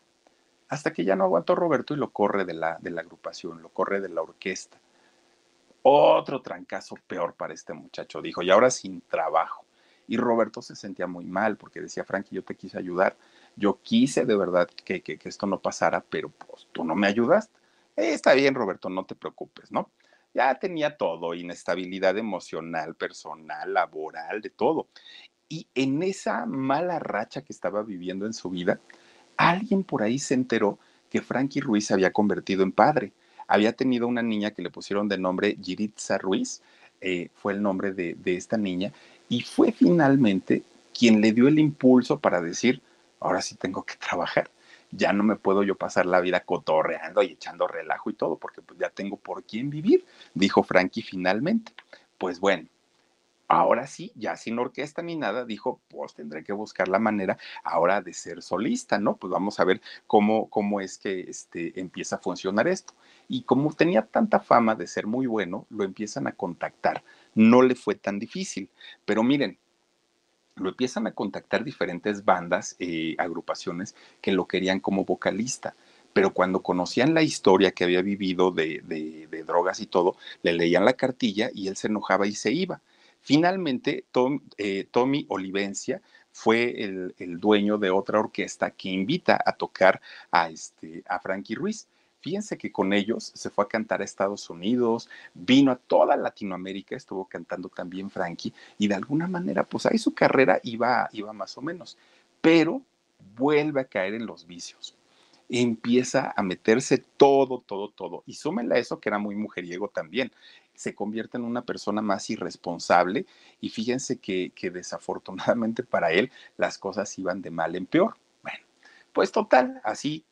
Hasta que ya no aguantó Roberto y lo corre de la, de la agrupación, lo corre de la orquesta. Otro trancazo peor para este muchacho, dijo, y ahora sin trabajo. Y Roberto se sentía muy mal porque decía, Frankie, yo te quise ayudar, yo quise de verdad que, que, que esto no pasara, pero pues tú no me ayudaste. Eh, está bien, Roberto, no te preocupes, ¿no? Ya tenía todo, inestabilidad emocional, personal, laboral, de todo. Y en esa mala racha que estaba viviendo en su vida, alguien por ahí se enteró que Frankie Ruiz se había convertido en padre había tenido una niña que le pusieron de nombre Giritza Ruiz, eh, fue el nombre de, de esta niña, y fue finalmente quien le dio el impulso para decir, ahora sí tengo que trabajar ya no me puedo yo pasar la vida cotorreando y echando relajo y todo, porque pues ya tengo por quién vivir, dijo Frankie finalmente. Pues bueno, ahora sí, ya sin orquesta ni nada, dijo, pues tendré que buscar la manera ahora de ser solista, ¿no? Pues vamos a ver cómo, cómo es que este, empieza a funcionar esto. Y como tenía tanta fama de ser muy bueno, lo empiezan a contactar. No le fue tan difícil. Pero miren, lo empiezan a contactar diferentes bandas, eh, agrupaciones que lo querían como vocalista. Pero cuando conocían la historia que había vivido de, drogas y todo, le leían la cartilla y él se enojaba y se iba. Finalmente, eh, Tommy Olivencia fue el, el, dueño de otra orquesta que invita a tocar a, este, a Frankie Ruiz. Fíjense que con ellos se fue a cantar a Estados Unidos, vino a toda Latinoamérica, estuvo cantando también Frankie, y de alguna manera, pues ahí su carrera iba, iba más o menos, pero vuelve a caer en los vicios. Empieza a meterse todo, todo, todo. Y súmenle a eso que era muy mujeriego también. Se convierte en una persona más irresponsable y fíjense que, que desafortunadamente para él las cosas iban de mal en peor. Bueno, pues total, así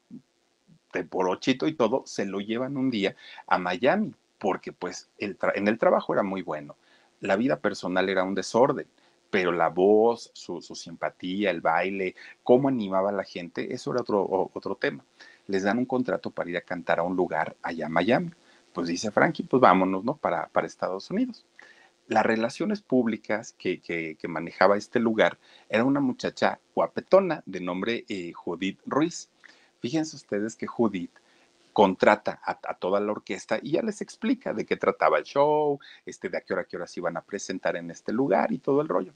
de porochito y todo, se lo llevan un día a Miami, porque pues en el trabajo era muy bueno, la vida personal era un desorden, pero la voz, su, simpatía, el baile, cómo animaba a la gente, eso era otro, otro tema. Les dan un contrato para ir a cantar a un lugar allá a Miami. Pues dice Frankie, pues vámonos, ¿no? Para, para Estados Unidos. Las relaciones públicas que, que, que, manejaba este lugar era una muchacha guapetona de nombre eh, Judith Ruiz Fíjense ustedes que Judith contrata a, toda la orquesta y ya les explica de qué trataba el show, este, de a qué hora, qué se iban a presentar en este lugar y todo el rollo.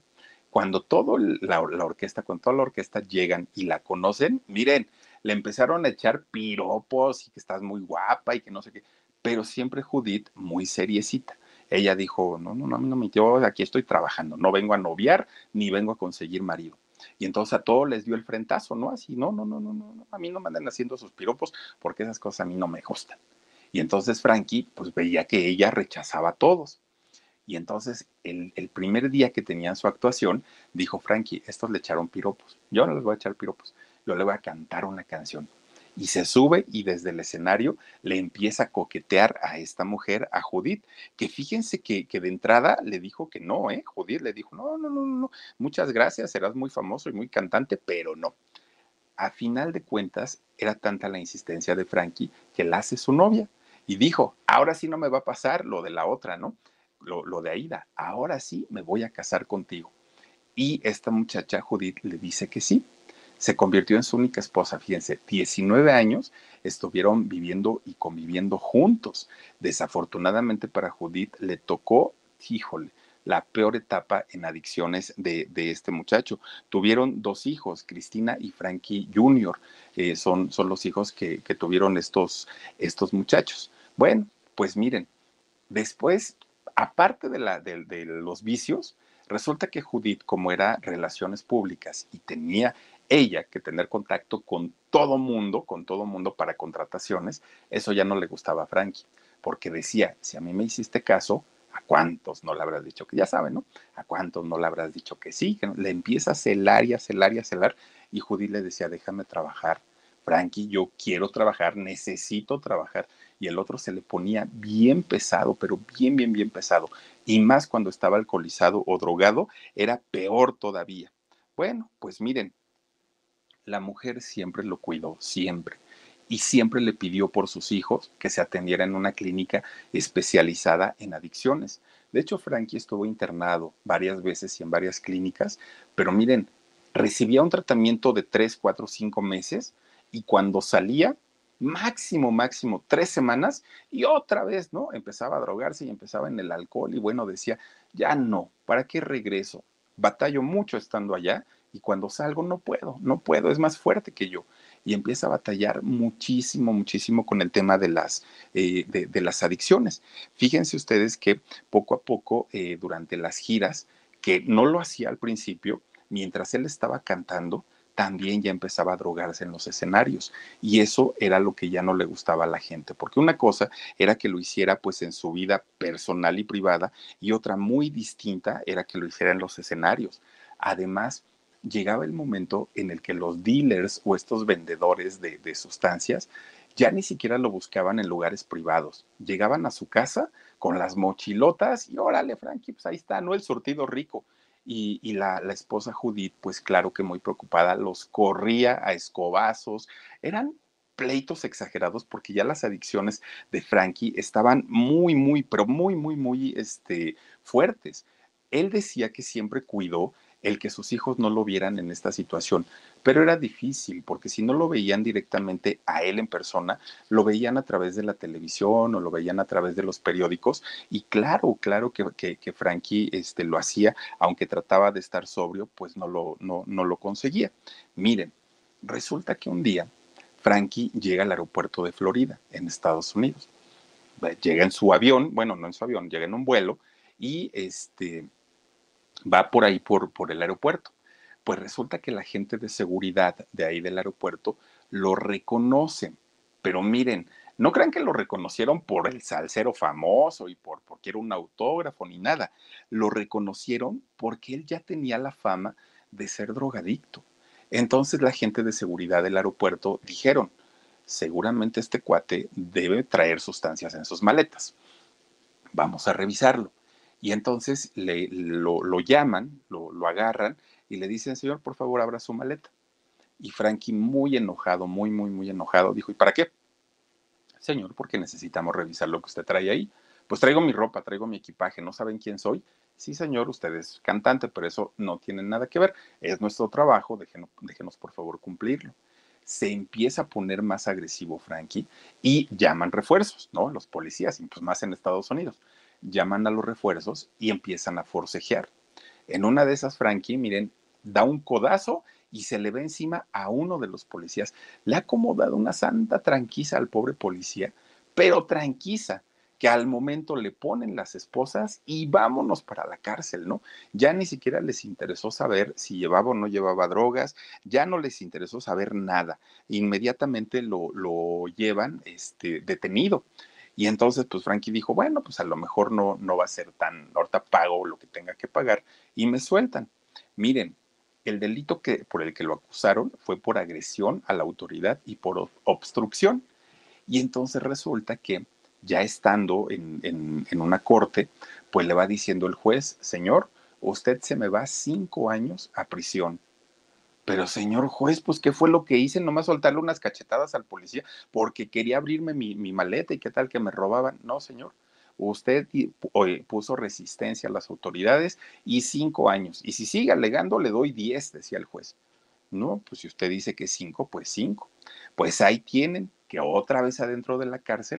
Cuando toda la, orquesta, con toda la orquesta llegan y la conocen, miren, le empezaron a echar piropos y que estás muy guapa y que no sé qué, pero siempre Judith muy seriecita. Ella dijo, no, no, no, no, yo aquí estoy trabajando, no vengo a noviar ni vengo a conseguir marido. Y entonces a todos les dio el frentazo, ¿no? Así, no, no, no, no, no, a mí no me andan haciendo sus piropos porque esas cosas a mí no me gustan. Y entonces Frankie, pues veía que ella rechazaba a todos. Y entonces el, el, primer día que tenían su actuación, dijo Frankie, estos le echaron piropos. Yo no les voy a echar piropos, yo le voy a cantar una canción y se sube y desde el escenario le empieza a coquetear a esta mujer, a Judith, que fíjense que, que, de entrada le dijo que no, ¿eh? Judith le dijo, no, no, no, no, muchas gracias, serás muy famoso y muy cantante, pero no. A final de cuentas, era tanta la insistencia de Frankie que la hace su novia y dijo, ahora sí no me va a pasar lo de la otra, ¿no? Lo, lo de Aida, ahora sí me voy a casar contigo. Y esta muchacha, Judith, le dice que sí, se convirtió en su única esposa. Fíjense, 19 años estuvieron viviendo y conviviendo juntos. Desafortunadamente para Judith le tocó, híjole, la peor etapa en adicciones de, este muchacho. Tuvieron dos hijos, Cristina y Frankie Jr. Eh, son, son los hijos que, tuvieron estos, estos muchachos. Bueno, pues miren, después, aparte de, la, de los vicios, resulta que Judith, como era relaciones públicas y tenía ella que tener contacto con todo mundo, con todo mundo para contrataciones, eso ya no le gustaba a Frankie, porque decía, si a mí me hiciste caso, ¿a cuántos no le habrás dicho que ya saben, no? ¿A cuántos no le habrás dicho que sí? Que? Le empieza a celar y a celar y a celar, y Judy le decía, déjame trabajar, Frankie, yo quiero trabajar, necesito trabajar. y el otro se le ponía bien pesado, pero bien, bien, bien pesado. Y más cuando estaba alcoholizado o drogado, era peor todavía. Bueno, pues miren, la mujer siempre lo cuidó, siempre. Y siempre le pidió por sus hijos que se atendiera en una clínica especializada en adicciones. De hecho, Frankie estuvo internado varias veces y en varias clínicas, pero miren, recibía un tratamiento de tres, cuatro, cinco meses y cuando salía, máximo, máximo tres semanas y otra vez, ¿no? Empezaba a drogarse y empezaba en el alcohol y bueno, decía, ya no, ¿para qué regreso? Batallo mucho estando allá y cuando salgo no puedo, no puedo, es más fuerte que yo. Y empieza a batallar muchísimo, muchísimo con el tema de las, eh, de, las adicciones. Fíjense ustedes que poco a poco, eh, durante las giras, que no lo hacía al principio, mientras él estaba cantando, también ya empezaba a drogarse en los escenarios y eso era lo que ya no le gustaba a la gente, porque una cosa era que lo hiciera pues en su vida personal y privada y otra muy distinta era que lo hiciera en los escenarios. Además, llegaba el momento en el que los dealers o estos vendedores de, sustancias ya ni siquiera lo buscaban en lugares privados. Llegaban a su casa con las mochilotas y órale, Frankie, pues ahí está, ¿no? El surtido rico. Y, la, la, esposa Judith, pues claro que muy preocupada, los corría a escobazos. Eran pleitos exagerados porque ya las adicciones de Frankie estaban muy, muy, pero muy, muy, muy este, fuertes. Él decía que siempre cuidó el que sus hijos no lo vieran en esta situación. Pero era difícil, porque si no lo veían directamente a él en persona, lo veían a través de la televisión o lo veían a través de los periódicos. Y claro, claro que, que, Frankie este, lo hacía, aunque trataba de estar sobrio, pues no lo, no, no lo conseguía. Miren, resulta que un día Frankie llega al aeropuerto de Florida, en Estados Unidos. Llega en su avión, bueno, no en su avión, llega en un vuelo y este va por ahí, por, por el aeropuerto. Pues resulta que la gente de seguridad de ahí del aeropuerto lo reconoce. Pero miren, no crean que lo reconocieron por el salsero famoso y por porque era un autógrafo ni nada. Lo reconocieron porque él ya tenía la fama de ser drogadicto. Entonces la gente de seguridad del aeropuerto dijeron, seguramente este cuate debe traer sustancias en sus maletas. Vamos a revisarlo. Y entonces le, lo, llaman, lo, agarran y le dicen, señor, por favor, abra su maleta. Y Frankie, muy enojado, muy, muy, muy enojado, dijo, ¿y para qué? Señor, porque necesitamos revisar lo que usted trae ahí. Pues traigo mi ropa, traigo mi equipaje, ¿no saben quién soy? Sí, señor, usted es cantante, pero eso no tiene nada que ver. Es nuestro trabajo, déjenos, déjenos por favor cumplirlo se empieza a poner más agresivo Frankie y llaman refuerzos, ¿no? Los policías, y pues más en Estados Unidos llaman a los refuerzos y empiezan a forcejear. En una de esas, Frankie, miren, da un codazo y se le ve encima a uno de los policías. Le ha acomodado una santa tranquisa al pobre policía, pero tranquisa, que al momento le ponen las esposas y vámonos para la cárcel, ¿no? Ya ni siquiera les interesó saber si llevaba o no llevaba drogas, ya no les interesó saber nada. Inmediatamente lo, lo llevan este, detenido. Y entonces, pues Frankie dijo, bueno, pues a lo mejor no, no va a ser tan, ahorita pago lo que tenga que pagar y me sueltan. Miren, el delito que, por el que lo acusaron fue por agresión a la autoridad y por obstrucción. Y entonces resulta que ya estando en, en, en una corte, pues le va diciendo el juez, señor, usted se me va cinco años a prisión pero señor juez, pues ¿qué fue lo que hice? Nomás soltarle unas cachetadas al policía porque quería abrirme mi, maleta y qué tal que me robaban. No, señor. Usted puso resistencia a las autoridades y cinco años. Y si sigue alegando, le doy diez, decía el juez. No, pues si usted dice que cinco, pues cinco. Pues ahí tienen que otra vez adentro de la cárcel.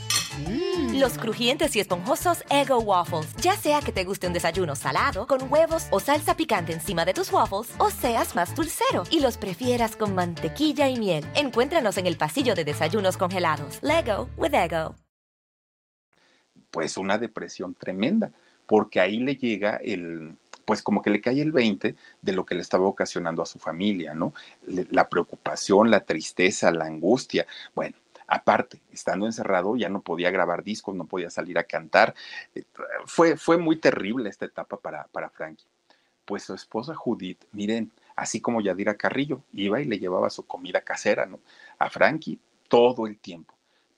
Mm. Los crujientes y esponjosos Ego Waffles. Ya sea que te guste un desayuno salado, con huevos o salsa picante encima de tus waffles, o seas más dulcero y los prefieras con mantequilla y miel. Encuéntranos en el pasillo de desayunos congelados. Lego with Ego. Pues una depresión tremenda, porque ahí le llega el, pues como que le cae el 20 de lo que le estaba ocasionando a su familia, ¿no? La preocupación, la tristeza, la angustia. Bueno, Aparte, estando encerrado, ya no podía grabar discos, no podía salir a cantar. Eh, fue, fue muy terrible esta etapa para, para Frankie. Pues su esposa Judith, miren, así como Yadira Carrillo, iba y le llevaba su comida casera, ¿no? A Frankie todo el tiempo.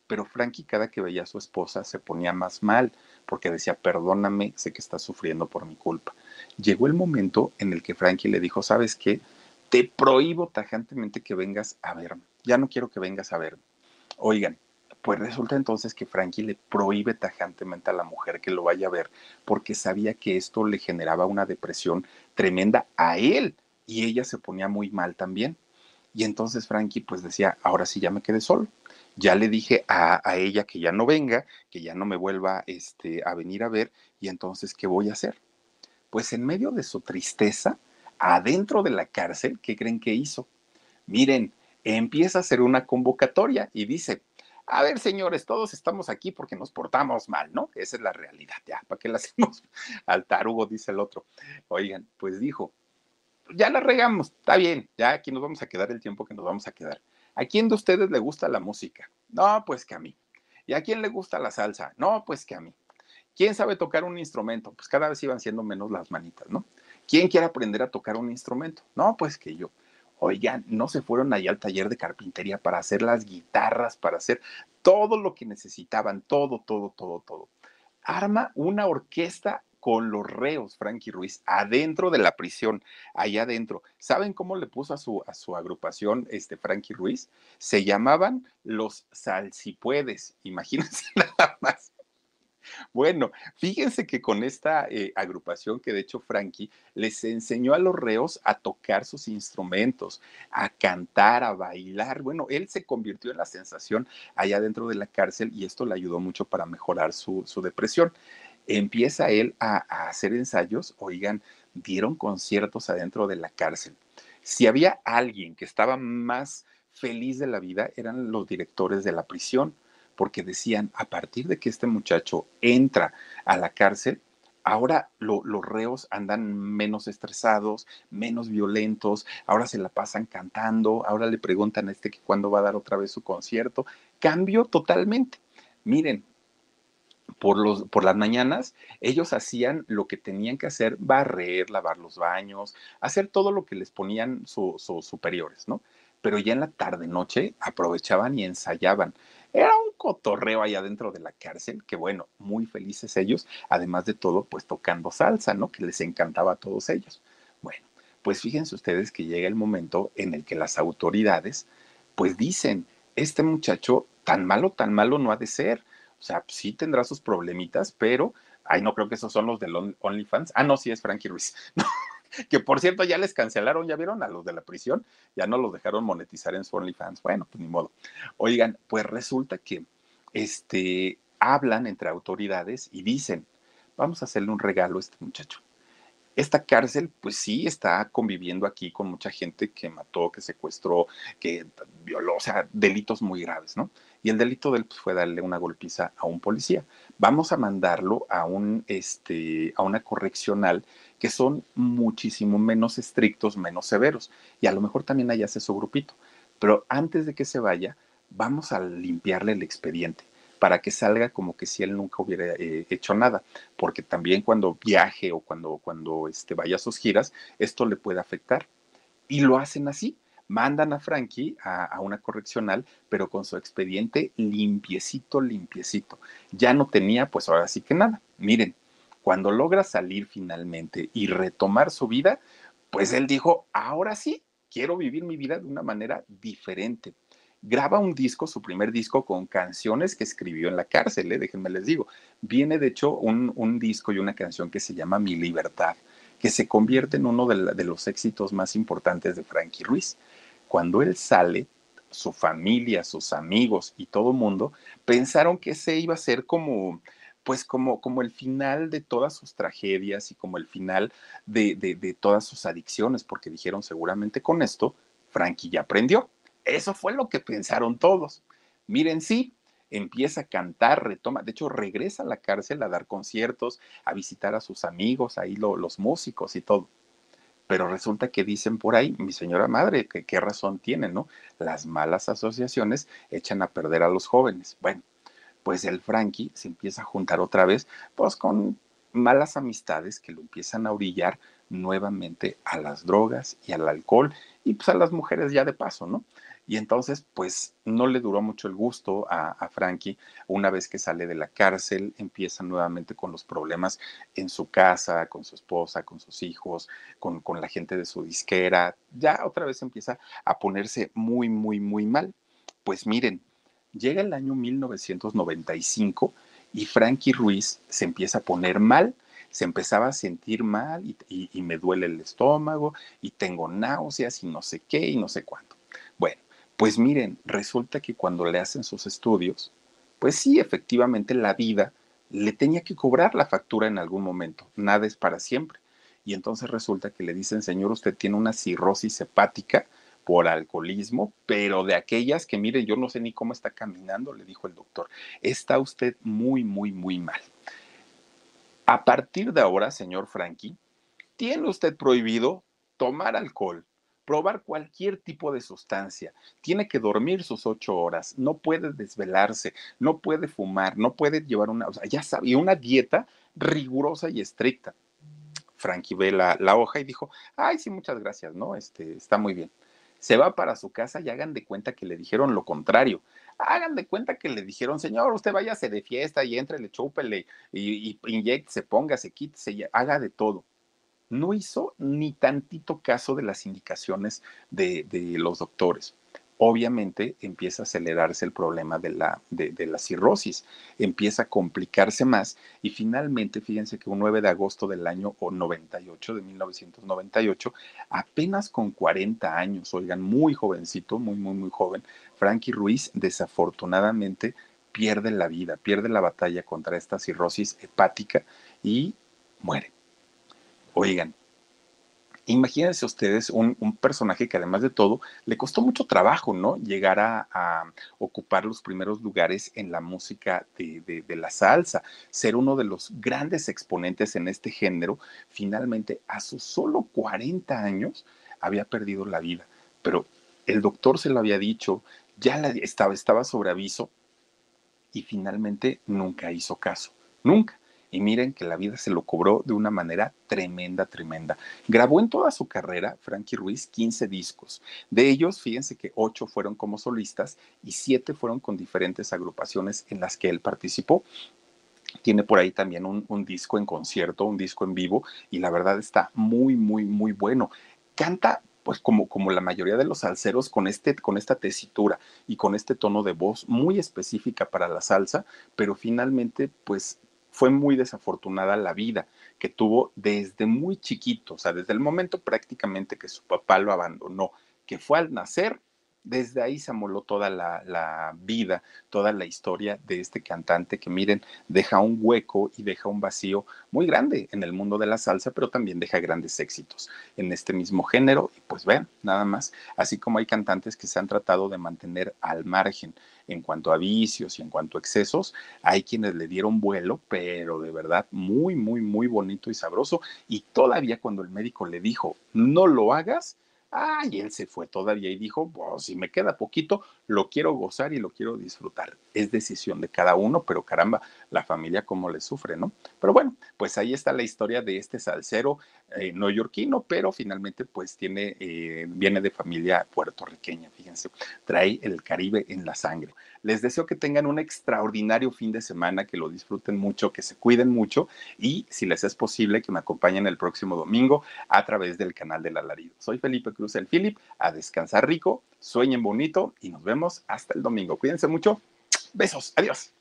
Pero Frankie cada que veía a su esposa se ponía más mal porque decía, perdóname, sé que estás sufriendo por mi culpa. Llegó el momento en el que Frankie le dijo, ¿sabes qué? Te prohíbo tajantemente que vengas a verme. Ya no quiero que vengas a verme. Oigan, pues resulta entonces que Frankie le prohíbe tajantemente a la mujer que lo vaya a ver porque sabía que esto le generaba una depresión tremenda a él y ella se ponía muy mal también. Y entonces Frankie pues decía, ahora sí ya me quedé solo. Ya le dije a, ella que ya no venga, que ya no me vuelva este, a venir a ver, y entonces, ¿qué voy a hacer? Pues en medio de su tristeza, adentro de la cárcel, ¿qué creen que hizo? Miren, empieza a hacer una convocatoria y dice, a ver, señores, todos estamos aquí porque nos portamos mal, ¿no? Esa es la realidad, ya, ¿para qué le hacemos al tarugo? Dice el otro. Oigan, pues dijo, ya la regamos, está bien, ya aquí nos vamos a quedar el tiempo que nos vamos a quedar. ¿A quién de ustedes le gusta la música? No, pues que a mí. ¿Y a quién le gusta la salsa? No, pues que a mí. ¿Quién sabe tocar un instrumento? Pues cada vez iban siendo menos las manitas, ¿no? ¿Quién quiere aprender a tocar un instrumento? No, pues que yo. Oigan, no se fueron allá al taller de carpintería para hacer las guitarras, para hacer todo lo que necesitaban, todo, todo, todo, todo. Arma una orquesta con los reos, Frankie Ruiz, adentro de la prisión, allá adentro. ¿Saben cómo le puso a su, a su agrupación este Frankie Ruiz? Se llamaban los Salsipuedes, imagínense nada más. Bueno, fíjense que con esta eh, agrupación que de hecho Frankie les enseñó a los reos a tocar sus instrumentos, a cantar, a bailar. Bueno, él se convirtió en la sensación allá dentro de la cárcel y esto le ayudó mucho para mejorar su, su depresión empieza él a, hacer ensayos, oigan, dieron conciertos adentro de la cárcel. Si había alguien que estaba más feliz de la vida, eran los directores de la prisión, porque decían, a partir de que este muchacho entra a la cárcel, ahora los reos andan menos estresados, menos violentos, ahora se la pasan cantando, ahora le preguntan a este que cuándo va a dar otra vez su concierto. Cambio totalmente. Miren, por, los, por las mañanas, ellos hacían lo que tenían que hacer, barrer, lavar los baños, hacer todo lo que les ponían sus superiores, ¿no? Pero ya en la tarde, noche, aprovechaban y ensayaban. Era un cotorreo allá dentro de la cárcel, que bueno, muy felices ellos, además de todo, pues tocando salsa, ¿no? Que les encantaba a todos ellos. Bueno, pues fíjense ustedes que llega el momento en el que las autoridades, pues dicen, este muchacho tan malo, tan malo no ha de ser o sea, sí tendrá sus problemitas, pero, ay, no creo que esos son los del OnlyFans. Ah, no, sí es Frankie Ruiz. que por cierto ya les cancelaron, ya vieron a los de la prisión, ya no los dejaron monetizar en su OnlyFans. Bueno, pues ni modo. Oigan, pues resulta que este, hablan entre autoridades y dicen, vamos a hacerle un regalo a este muchacho. Esta cárcel, pues sí, está conviviendo aquí con mucha gente que mató, que secuestró, que violó, o sea, delitos muy graves, ¿no? Y el delito de él pues, fue darle una golpiza a un policía. Vamos a mandarlo a, un, este, a una correccional que son muchísimo menos estrictos, menos severos. Y a lo mejor también allá hace su grupito. Pero antes de que se vaya, vamos a limpiarle el expediente para que salga como que si él nunca hubiera eh, hecho nada, porque también cuando viaje o cuando, cuando este, vaya a sus giras, esto le puede afectar. Y lo hacen así, mandan a Frankie a, una correccional, pero con su expediente limpiecito, limpiecito. Ya no tenía, pues ahora sí que nada. Miren, cuando logra salir finalmente y retomar su vida, pues él dijo, ahora sí, quiero vivir mi vida de una manera diferente. Graba un disco, su primer disco, con canciones que escribió en la cárcel, ¿eh? déjenme les digo. Viene, de hecho, un, disco y una canción que se llama Mi Libertad, que se convierte en uno de, de los éxitos más importantes de Frankie Ruiz cuando él sale, su familia, sus amigos y todo el mundo pensaron que ese iba a ser como, pues como, como el final de todas sus tragedias y como el final de, de, todas sus adicciones, porque dijeron seguramente con esto, Frankie ya aprendió. Eso fue lo que pensaron todos. Miren, sí, empieza a cantar, retoma, de hecho regresa a la cárcel a dar conciertos, a visitar a sus amigos, ahí los músicos y todo. Pero resulta que dicen por ahí, mi señora madre, que qué razón tienen, ¿no? Las malas asociaciones echan a perder a los jóvenes. Bueno, pues el Frankie se empieza a juntar otra vez, pues con malas amistades que lo empiezan a orillar nuevamente a las drogas y al alcohol y pues a las mujeres ya de paso, ¿no? Y entonces, pues no le duró mucho el gusto a, Frankie. Una vez que sale de la cárcel, empieza nuevamente con los problemas en su casa, con su esposa, con sus hijos, con, con la gente de su disquera. Ya otra vez empieza a ponerse muy, muy, muy mal. Pues miren, llega el año 1995 y Frankie Ruiz se empieza a poner mal se empezaba a sentir mal y, y, me duele el estómago y tengo náuseas y no sé qué y no sé cuánto. Pues miren, resulta que cuando le hacen sus estudios, pues sí, efectivamente la vida le tenía que cobrar la factura en algún momento, nada es para siempre. Y entonces resulta que le dicen, señor, usted tiene una cirrosis hepática por alcoholismo, pero de aquellas que, mire, yo no sé ni cómo está caminando, le dijo el doctor, está usted muy, muy, muy mal. A partir de ahora, señor Frankie, tiene usted prohibido tomar alcohol, probar cualquier tipo de sustancia, tiene que dormir sus ocho horas, no puede desvelarse, no puede fumar, no puede llevar una, o sea, ya sabe, una dieta rigurosa y estricta. Frankie ve la, la, hoja y dijo, ay, sí, muchas gracias, ¿no? Este, está muy bien. Se va para su casa y hagan de cuenta que le dijeron lo contrario. Hagan de cuenta que le dijeron, señor, usted váyase de fiesta y entre, le chúpele y, y inyecte, se ponga, se quite, se haga de todo no hizo ni tantito caso de las indicaciones de, los doctores. Obviamente empieza a acelerarse el problema de la, de, la cirrosis, empieza a complicarse más y finalmente, fíjense que un 9 de agosto del año 98, de 1998, apenas con 40 años, oigan, muy jovencito, muy, muy, muy joven, Frankie Ruiz desafortunadamente pierde la vida, pierde la batalla contra esta cirrosis hepática y muere. Oigan, imagínense ustedes un, personaje que además de todo le costó mucho trabajo, ¿no? Llegar a, ocupar los primeros lugares en la música de, la salsa, ser uno de los grandes exponentes en este género, finalmente a sus solo 40 años había perdido la vida. Pero el doctor se lo había dicho, ya estaba, estaba sobre aviso y finalmente nunca hizo caso, nunca. Y miren que la vida se lo cobró de una manera tremenda, tremenda. Grabó en toda su carrera, Frankie Ruiz, 15 discos. De ellos, fíjense que 8 fueron como solistas y 7 fueron con diferentes agrupaciones en las que él participó. Tiene por ahí también un, disco en concierto, un disco en vivo, y la verdad está muy, muy, muy bueno. Canta pues como, como la mayoría de los salseros, con, este, con esta tesitura y con este tono de voz muy específica para la salsa, pero finalmente pues fue muy desafortunada la vida que tuvo desde muy chiquito, o sea, desde el momento prácticamente que su papá lo abandonó, que fue al nacer desde ahí se amoló toda la, vida, toda la historia de este cantante que miren, deja un hueco y deja un vacío muy grande en el mundo de la salsa, pero también deja grandes éxitos en este mismo género. Y pues vean, nada más, así como hay cantantes que se han tratado de mantener al margen en cuanto a vicios y en cuanto a excesos, hay quienes le dieron vuelo, pero de verdad muy, muy, muy bonito y sabroso. Y todavía cuando el médico le dijo, no lo hagas, Ah, y él se fue todavía y dijo, pues si me queda poquito, lo quiero gozar y lo quiero disfrutar. Es decisión de cada uno, pero caramba, la familia cómo le sufre, ¿no? Pero bueno, pues ahí está la historia de este salsero eh, neoyorquino, pero finalmente pues tiene, eh, viene de familia puertorriqueña, fíjense, trae el Caribe en la sangre. Les deseo que tengan un extraordinario fin de semana, que lo disfruten mucho, que se cuiden mucho y si les es posible que me acompañen el próximo domingo a través del canal del alarido. Soy Felipe Cruz el Philip, a descansar rico, sueñen bonito y nos vemos hasta el domingo. Cuídense mucho. Besos. Adiós.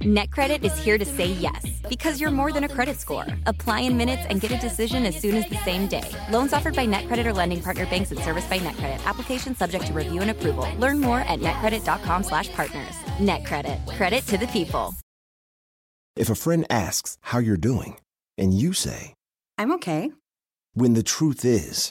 NetCredit is here to say yes because you're more than a credit score. Apply in minutes and get a decision as soon as the same day. Loans offered by NetCredit or lending partner banks and serviced by NetCredit. Application subject to review and approval. Learn more at netcredit.com/partners. NetCredit. Credit to the people. If a friend asks how you're doing and you say, "I'm okay," when the truth is,